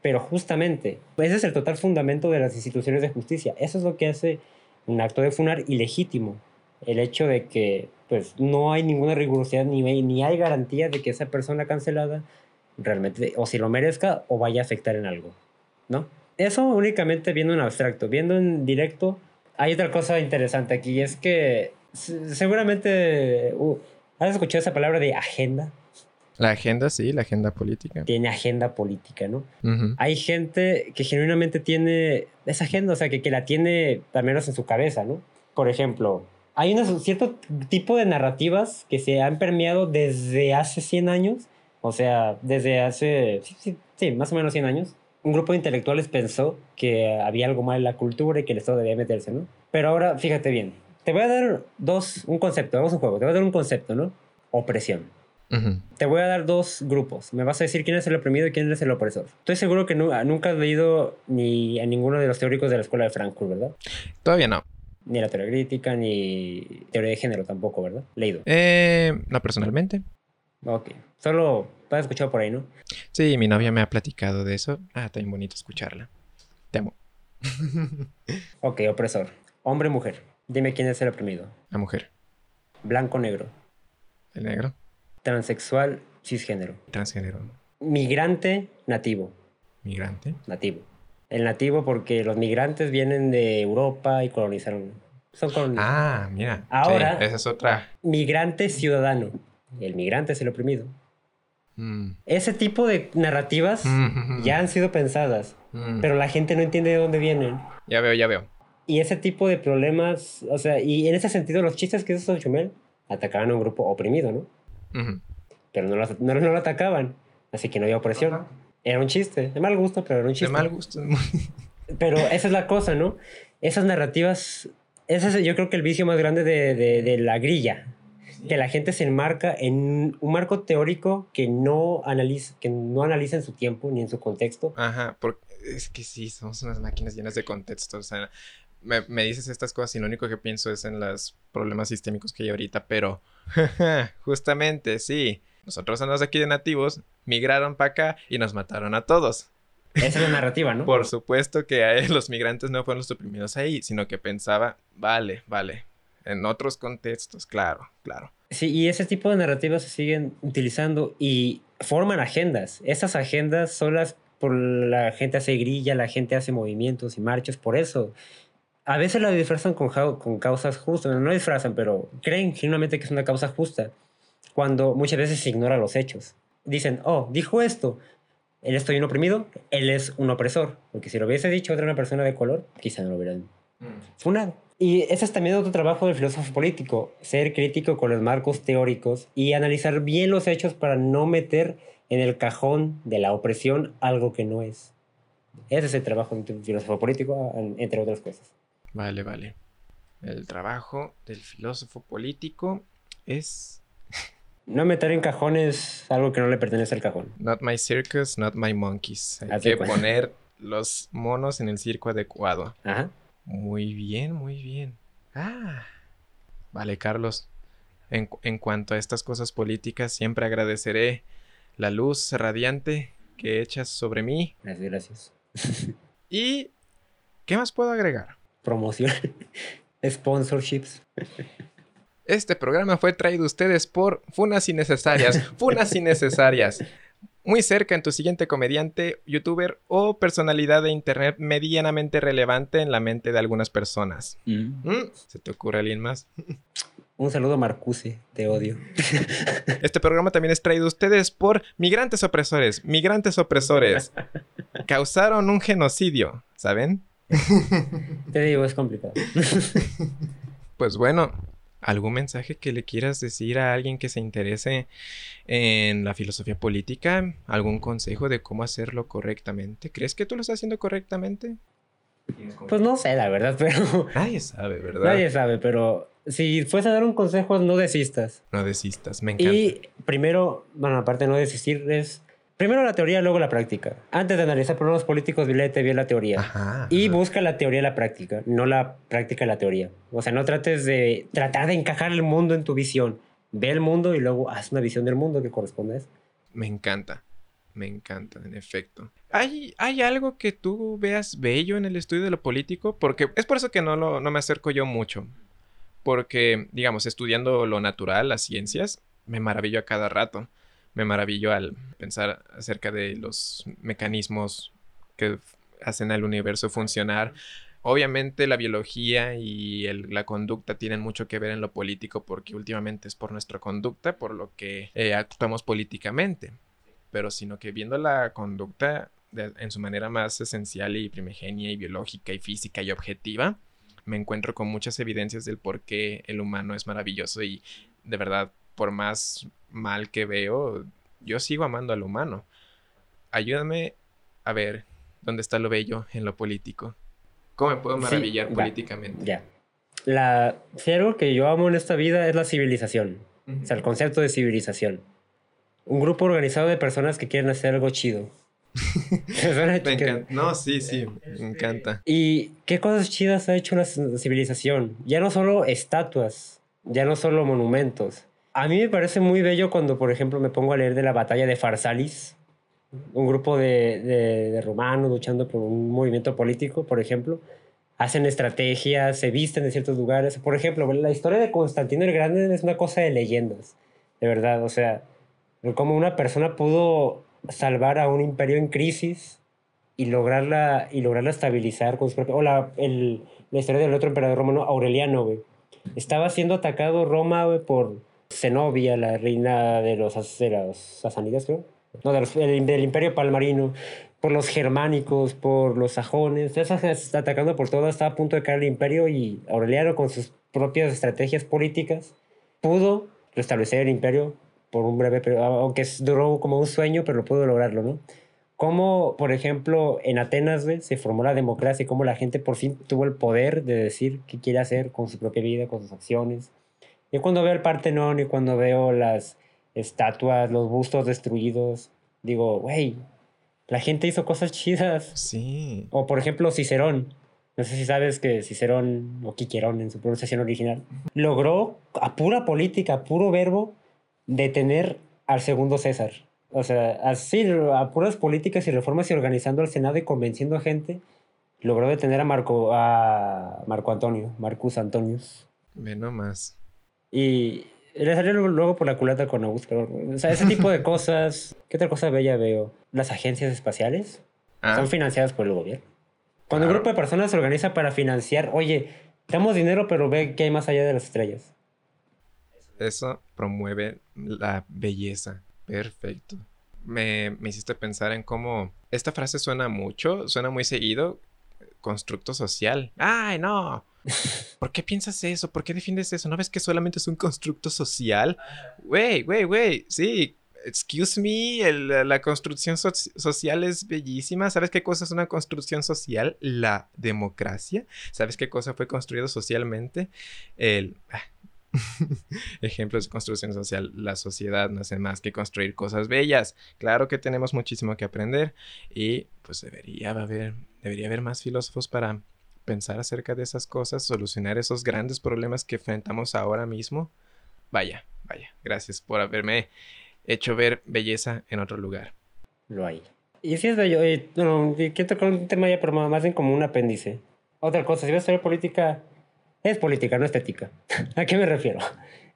Pero justamente, ese es el total fundamento de las instituciones de justicia. Eso es lo que hace un acto de funar ilegítimo. El hecho de que pues, no hay ninguna rigurosidad ni, ni hay garantía de que esa persona cancelada realmente o si lo merezca o vaya a afectar en algo, ¿no? Eso únicamente viendo en abstracto, viendo en directo, hay otra cosa interesante aquí, es que seguramente uh, has escuchado esa palabra de agenda. La agenda, sí, la agenda política. Tiene agenda política, ¿no? Hay gente que genuinamente tiene esa agenda, o sea, que, que la tiene al menos en su cabeza, ¿no? Por ejemplo, hay un cierto tipo de narrativas que se han permeado desde hace 100 años o sea, desde hace, sí, sí, más o menos 100 años, un grupo de intelectuales pensó que había algo mal en la cultura y que el Estado debía meterse, ¿no? Pero ahora, fíjate bien, te voy a dar dos, un concepto, vamos a un juego, te voy a dar un concepto, ¿no? Opresión. Te voy a dar dos grupos. Me vas a decir quién es el oprimido y quién es el opresor. Estoy seguro que nunca has leído ni a ninguno de los teóricos de la escuela de Frankfurt, ¿verdad? Todavía no. Ni la teoría crítica, ni teoría de género tampoco, ¿verdad? Leído. Eh, no personalmente. Ok. Solo has escuchado por ahí, ¿no? Sí, mi novia me ha platicado de eso. Ah, está bien bonito escucharla. Te amo. ok, opresor. Hombre mujer. Dime quién es el oprimido. La mujer. Blanco negro. El negro. Transexual cisgénero. Transgénero. Migrante nativo. Migrante. Nativo. El nativo porque los migrantes vienen de Europa y colonizaron. Son colonizados. Ah, mira. Ahora. esa es otra. Migrante ciudadano el migrante es el oprimido. Mm. Ese tipo de narrativas mm, ya han sido pensadas, mm. pero la gente no entiende de dónde vienen. Ya veo, ya veo. Y ese tipo de problemas, o sea, y en ese sentido los chistes que hizo Chumel atacaban a un grupo oprimido, ¿no? Pero no lo, no, lo, atacaban, así que no había opresión. Era un chiste, de mal gusto, pero era un chiste. De mal gusto. pero esa es la cosa, ¿no? Esas narrativas, ese es yo creo que el vicio más grande de, de, de la grilla, que la gente se enmarca en un marco teórico que no analiza, que no analiza en su tiempo ni en su contexto. Ajá, porque es que sí, somos unas máquinas llenas de contexto. O sea, me, me dices estas cosas y lo único que pienso es en los problemas sistémicos que hay ahorita, pero justamente sí. Nosotros andamos aquí de nativos, migraron para acá y nos mataron a todos. Esa es la narrativa, ¿no? Por supuesto que los migrantes no fueron los oprimidos ahí, sino que pensaba, vale, vale, en otros contextos, claro, claro. Sí, y ese tipo de narrativas se siguen utilizando y forman agendas. Esas agendas son las por la gente hace grilla, la gente hace movimientos y marchas, por eso. A veces la disfrazan con, con causas justas, no disfrazan, pero creen genuinamente que es una causa justa, cuando muchas veces se ignora los hechos. Dicen, oh, dijo esto, él es un oprimido, él es un opresor, porque si lo hubiese dicho otra una persona de color, quizá no lo hubieran mm. funado. Y ese es también otro trabajo del filósofo político, ser crítico con los marcos teóricos y analizar bien los hechos para no meter en el cajón de la opresión algo que no es. Ese es el trabajo del filósofo político, entre otras cosas. Vale, vale. El trabajo del filósofo político es... No meter en cajones algo que no le pertenece al cajón. Not my circus, not my monkeys. Hay que poner los monos en el circo adecuado. Ajá. Muy bien, muy bien. Ah. Vale, Carlos. En, en, cuanto a estas cosas políticas, siempre agradeceré la luz radiante que echas sobre mí. Gracias, gracias. ¿Y qué más puedo agregar? Promoción. Sponsorships. Este programa fue traído a ustedes por Funas Innecesarias. Funas Innecesarias. Muy cerca en tu siguiente comediante, youtuber o personalidad de internet medianamente relevante en la mente de algunas personas. Mm. ¿Mm? ¿Se te ocurre alguien más? Un saludo a Marcuse, te odio. Este programa también es traído a ustedes por migrantes opresores. Migrantes opresores. Causaron un genocidio, ¿saben? Te digo, es complicado. Pues bueno, ¿algún mensaje que le quieras decir a alguien que se interese en la filosofía política? ¿Algún consejo de cómo hacerlo correctamente? ¿Crees que tú lo estás haciendo correctamente? Pues no sé, la verdad, pero... Nadie sabe, ¿verdad? Nadie sabe, pero si fuese a dar un consejo, no desistas. No desistas, me encanta. Y primero, bueno, aparte de no desistir, es Primero la teoría, luego la práctica. Antes de analizar problemas políticos, léete bien la teoría. y busca la teoría y la práctica, no la práctica y la teoría. O sea, no trates de tratar de encajar el mundo en tu visión. Ve el mundo y luego haz una visión del mundo que corresponde a eso. Me encanta. Me encanta, en efecto. ¿Hay, ¿Hay algo que tú veas bello en el estudio de lo político? Porque es por eso que no, lo, no me acerco yo mucho. Porque, digamos, estudiando lo natural, las ciencias, me maravillo a cada rato me maravillo al pensar acerca de los mecanismos que hacen al universo funcionar. Obviamente la biología y la conducta tienen mucho que ver en lo político porque últimamente es por nuestra conducta por lo que eh, actuamos políticamente. Pero sino que viendo la conducta en su manera más esencial y primigenia y biológica y física y objetiva, me encuentro con muchas evidencias del por qué el humano es maravilloso y de verdad por más mal que veo, yo sigo amando al humano. Ayúdame a ver dónde está lo bello en lo político. ¿Cómo me puedo maravillar políticamente? Ya. La, si algo que yo amo en esta vida es la civilización. O sea, el concepto de civilización. Un grupo organizado de personas que quieren hacer algo chido. No, sí, sí, me encanta. ¿Y qué cosas chidas ha hecho la civilización? Ya no solo estatuas, ya no solo monumentos, a mí me parece muy bello cuando, por ejemplo, me pongo a leer de la batalla de Farsalis, un grupo de, de, romanos luchando por un movimiento político, por ejemplo. Hacen estrategias, se visten en ciertos lugares. Por ejemplo, la historia de Constantino el Grande es una cosa de leyendas, de verdad. O sea, cómo una persona pudo salvar a un imperio en crisis y lograrla, y lograrla estabilizar con su. O la, el, la historia del otro emperador romano, Aureliano, güey. Estaba siendo atacado Roma, güey, por Zenobia, la reina de los, de los sasánidas, creo. No, del, imperio palmarino, por los germánicos, por los sajones. está atacando por todo, está a punto de caer el imperio y Aureliano con sus propias estrategias políticas pudo restablecer el imperio por un breve periodo, aunque duró como un sueño, pero pudo lograrlo, ¿no? Cómo, por ejemplo, en Atenas se formó la democracia y cómo la gente por fin tuvo el poder de decir qué quiere hacer con su propia vida, con sus acciones yo cuando veo el Partenón y cuando veo las estatuas, los bustos destruidos, digo, güey, la gente hizo cosas chidas. Sí. O por ejemplo, Cicerón. No sé si sabes que Cicerón, o Quiquerón en su pronunciación original, logró a pura política, a puro verbo, detener al segundo César. O sea, así, a puras políticas y reformas y organizando al Senado y convenciendo a gente, logró detener a Marco, a Marco Antonio, Marcus Antonius. Ve nomás. Y le salió luego por la culata con Augusto. O sea, ese tipo de cosas. ¿Qué otra cosa bella veo? Las agencias espaciales ah. son financiadas por el gobierno. Cuando un grupo de personas se organiza para financiar, oye, damos dinero, pero ve que hay más allá de las estrellas. Eso promueve la belleza. Perfecto. Me, me hiciste pensar en cómo esta frase suena mucho, suena muy seguido. Constructo social. ¡Ay, no! ¿Por qué piensas eso? ¿Por qué defiendes eso? ¿No ves que solamente es un constructo social? Güey, güey, güey, sí. Excuse me, la construcción social es bellísima. ¿Sabes qué cosa es una construcción social? La democracia. ¿Sabes qué cosa fue construido socialmente? El... Ah, ejemplos de construcción social. La sociedad no hace más que construir cosas bellas. Claro que tenemos muchísimo que aprender y pues debería haber, debería haber más filósofos para pensar acerca de esas cosas, solucionar esos grandes problemas que enfrentamos ahora mismo. Vaya, vaya, gracias por haberme hecho ver belleza en otro lugar. Lo hay. Y si es bello, eh, no, quiero tocar un tema ya, pero más bien como un apéndice. Otra cosa, si vas a hacer política, Es política, no estética. ¿A qué me refiero?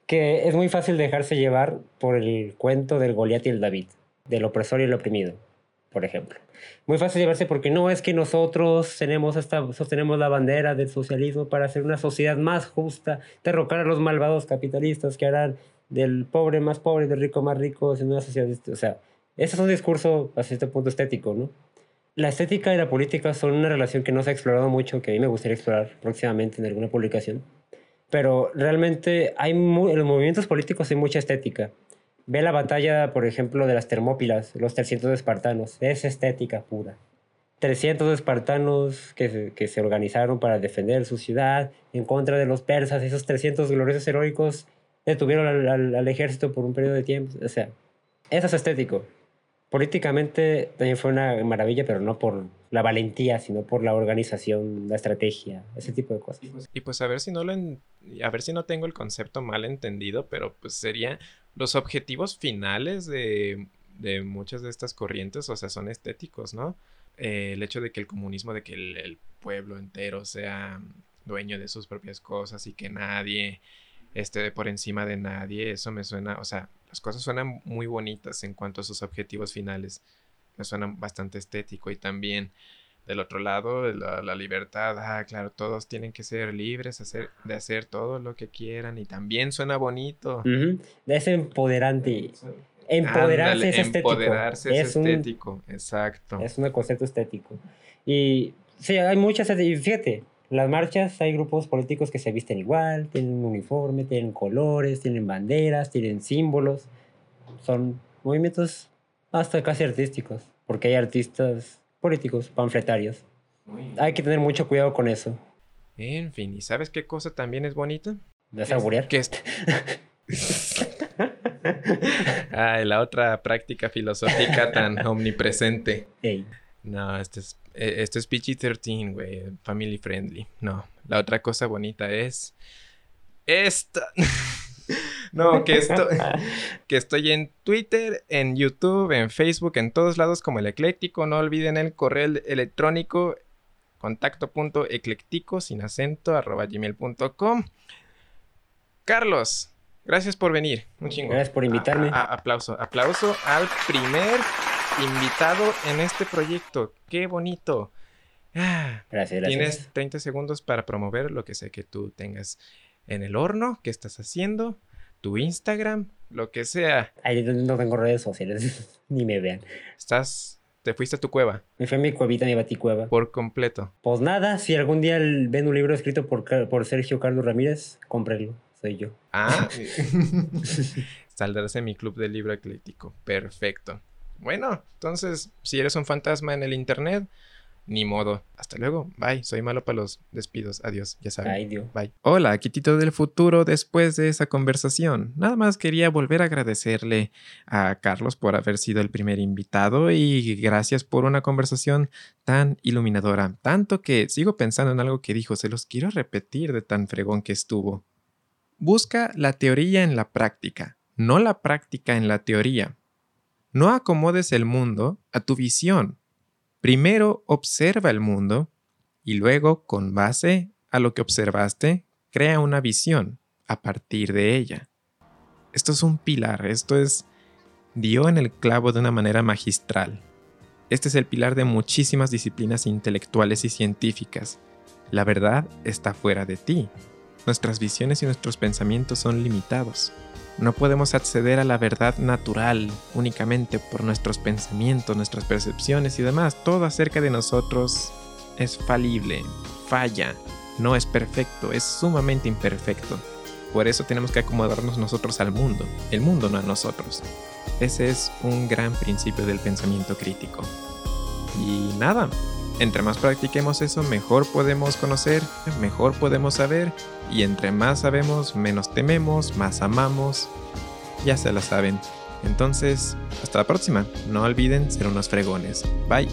Que es muy fácil dejarse llevar por el cuento del Goliat y el David, del opresor y el oprimido, por ejemplo. Muy fácil llevarse porque no es que nosotros tenemos esta, sostenemos la bandera del socialismo para hacer una sociedad más justa, derrocar a los malvados capitalistas que harán del pobre más pobre del rico más rico en una sociedad. O sea, ese es un discurso hasta este punto estético, ¿no? La estética y la política son una relación que no se ha explorado mucho, que a mí me gustaría explorar próximamente en alguna publicación. Pero realmente hay en los movimientos políticos hay mucha estética. Ve la batalla, por ejemplo, de las Termópilas, los 300 espartanos. Es estética pura. 300 espartanos que se, que se organizaron para defender su ciudad en contra de los persas. Esos 300 gloriosos heroicos detuvieron al, al ejército por un periodo de tiempo. O sea, eso es estético políticamente también fue una maravilla, pero no por la valentía, sino por la organización, la estrategia, ese tipo de cosas. Y pues, a ver si no lo a ver si no tengo el concepto mal entendido, pero pues serían los objetivos finales de, de muchas de estas corrientes, o sea, son estéticos, ¿no? Eh, el hecho de que el comunismo, de que el pueblo entero sea dueño de sus propias cosas y que nadie esté por encima de nadie, eso me suena, o sea, las cosas suenan muy bonitas en cuanto a sus objetivos finales. Me suenan bastante estético y también del otro lado, la, libertad, ah, claro, todos tienen que ser libres hacer, de hacer todo lo que quieran y también suena bonito. Es empoderante. Empoderarse es estético. Empoderarse es, estético, exacto. Es un concepto estético. Y sí, hay muchas, fíjate, las marchas hay grupos políticos que se visten igual, tienen un uniforme, tienen colores, tienen banderas, tienen símbolos. Son movimientos hasta casi artísticos, porque hay artistas políticos, panfletarios. Hay que tener mucho cuidado con eso. En fin, ¿y sabes qué cosa también es bonita? ¿Vas a Que es... Ay, la otra práctica filosófica tan omnipresente. No, este es eh, esto es PG-13, güey, family friendly. No, la otra cosa bonita es esta. no, que, esto, que estoy en Twitter, en YouTube, en Facebook, en todos lados como el ecléctico. No olviden el correo electrónico contacto.ecléctico sin acento arroba gmail.com. Carlos, gracias por venir. Un chingo. Gracias por invitarme. aplauso, aplauso al primer invitado en este proyecto. Qué bonito. Ah, gracias, gracias. Tienes 30 segundos para promover lo que sé que tú tengas en el horno, qué estás haciendo, tu Instagram, lo que sea. Ay, no tengo redes sociales, ni me vean. Estás, te fuiste a tu cueva. Me fui a mi cuevita, mi baticueva. Por completo. Pues nada, si algún día ven un libro escrito por, por Sergio Carlos Ramírez, cómprenlo, soy yo. Ah, saldrás en mi club de libro ecléctico. Perfecto. Bueno, entonces, si eres un fantasma en el internet, ni modo. Hasta luego. Bye. Soy malo para los despidos. Adiós. Ya saben. Bye. Hola, Kitito del futuro. Después de esa conversación, nada más quería volver a agradecerle a Carlos por haber sido el primer invitado y gracias por una conversación tan iluminadora. Tanto que sigo pensando en algo que dijo. Se los quiero repetir de tan fregón que estuvo. Busca la teoría en la práctica, no la práctica en la teoría. No acomodes el mundo a tu visión. Primero observa el mundo y luego, con base a lo que observaste, crea una visión a partir de ella. Esto es un pilar, esto es... dio en el clavo de una manera magistral. Este es el pilar de muchísimas disciplinas intelectuales y científicas. La verdad está fuera de ti. Nuestras visiones y nuestros pensamientos son limitados. No podemos acceder a la verdad natural únicamente por nuestros pensamientos, nuestras percepciones y demás. Todo acerca de nosotros es falible, falla, no es perfecto, es sumamente imperfecto. Por eso tenemos que acomodarnos nosotros al mundo, el mundo no a nosotros. Ese es un gran principio del pensamiento crítico. Y nada, entre más practiquemos eso, mejor podemos conocer, mejor podemos saber, y entre más sabemos, menos tememos, más amamos. Ya se la saben. Entonces, hasta la próxima. No olviden ser unos fregones. Bye.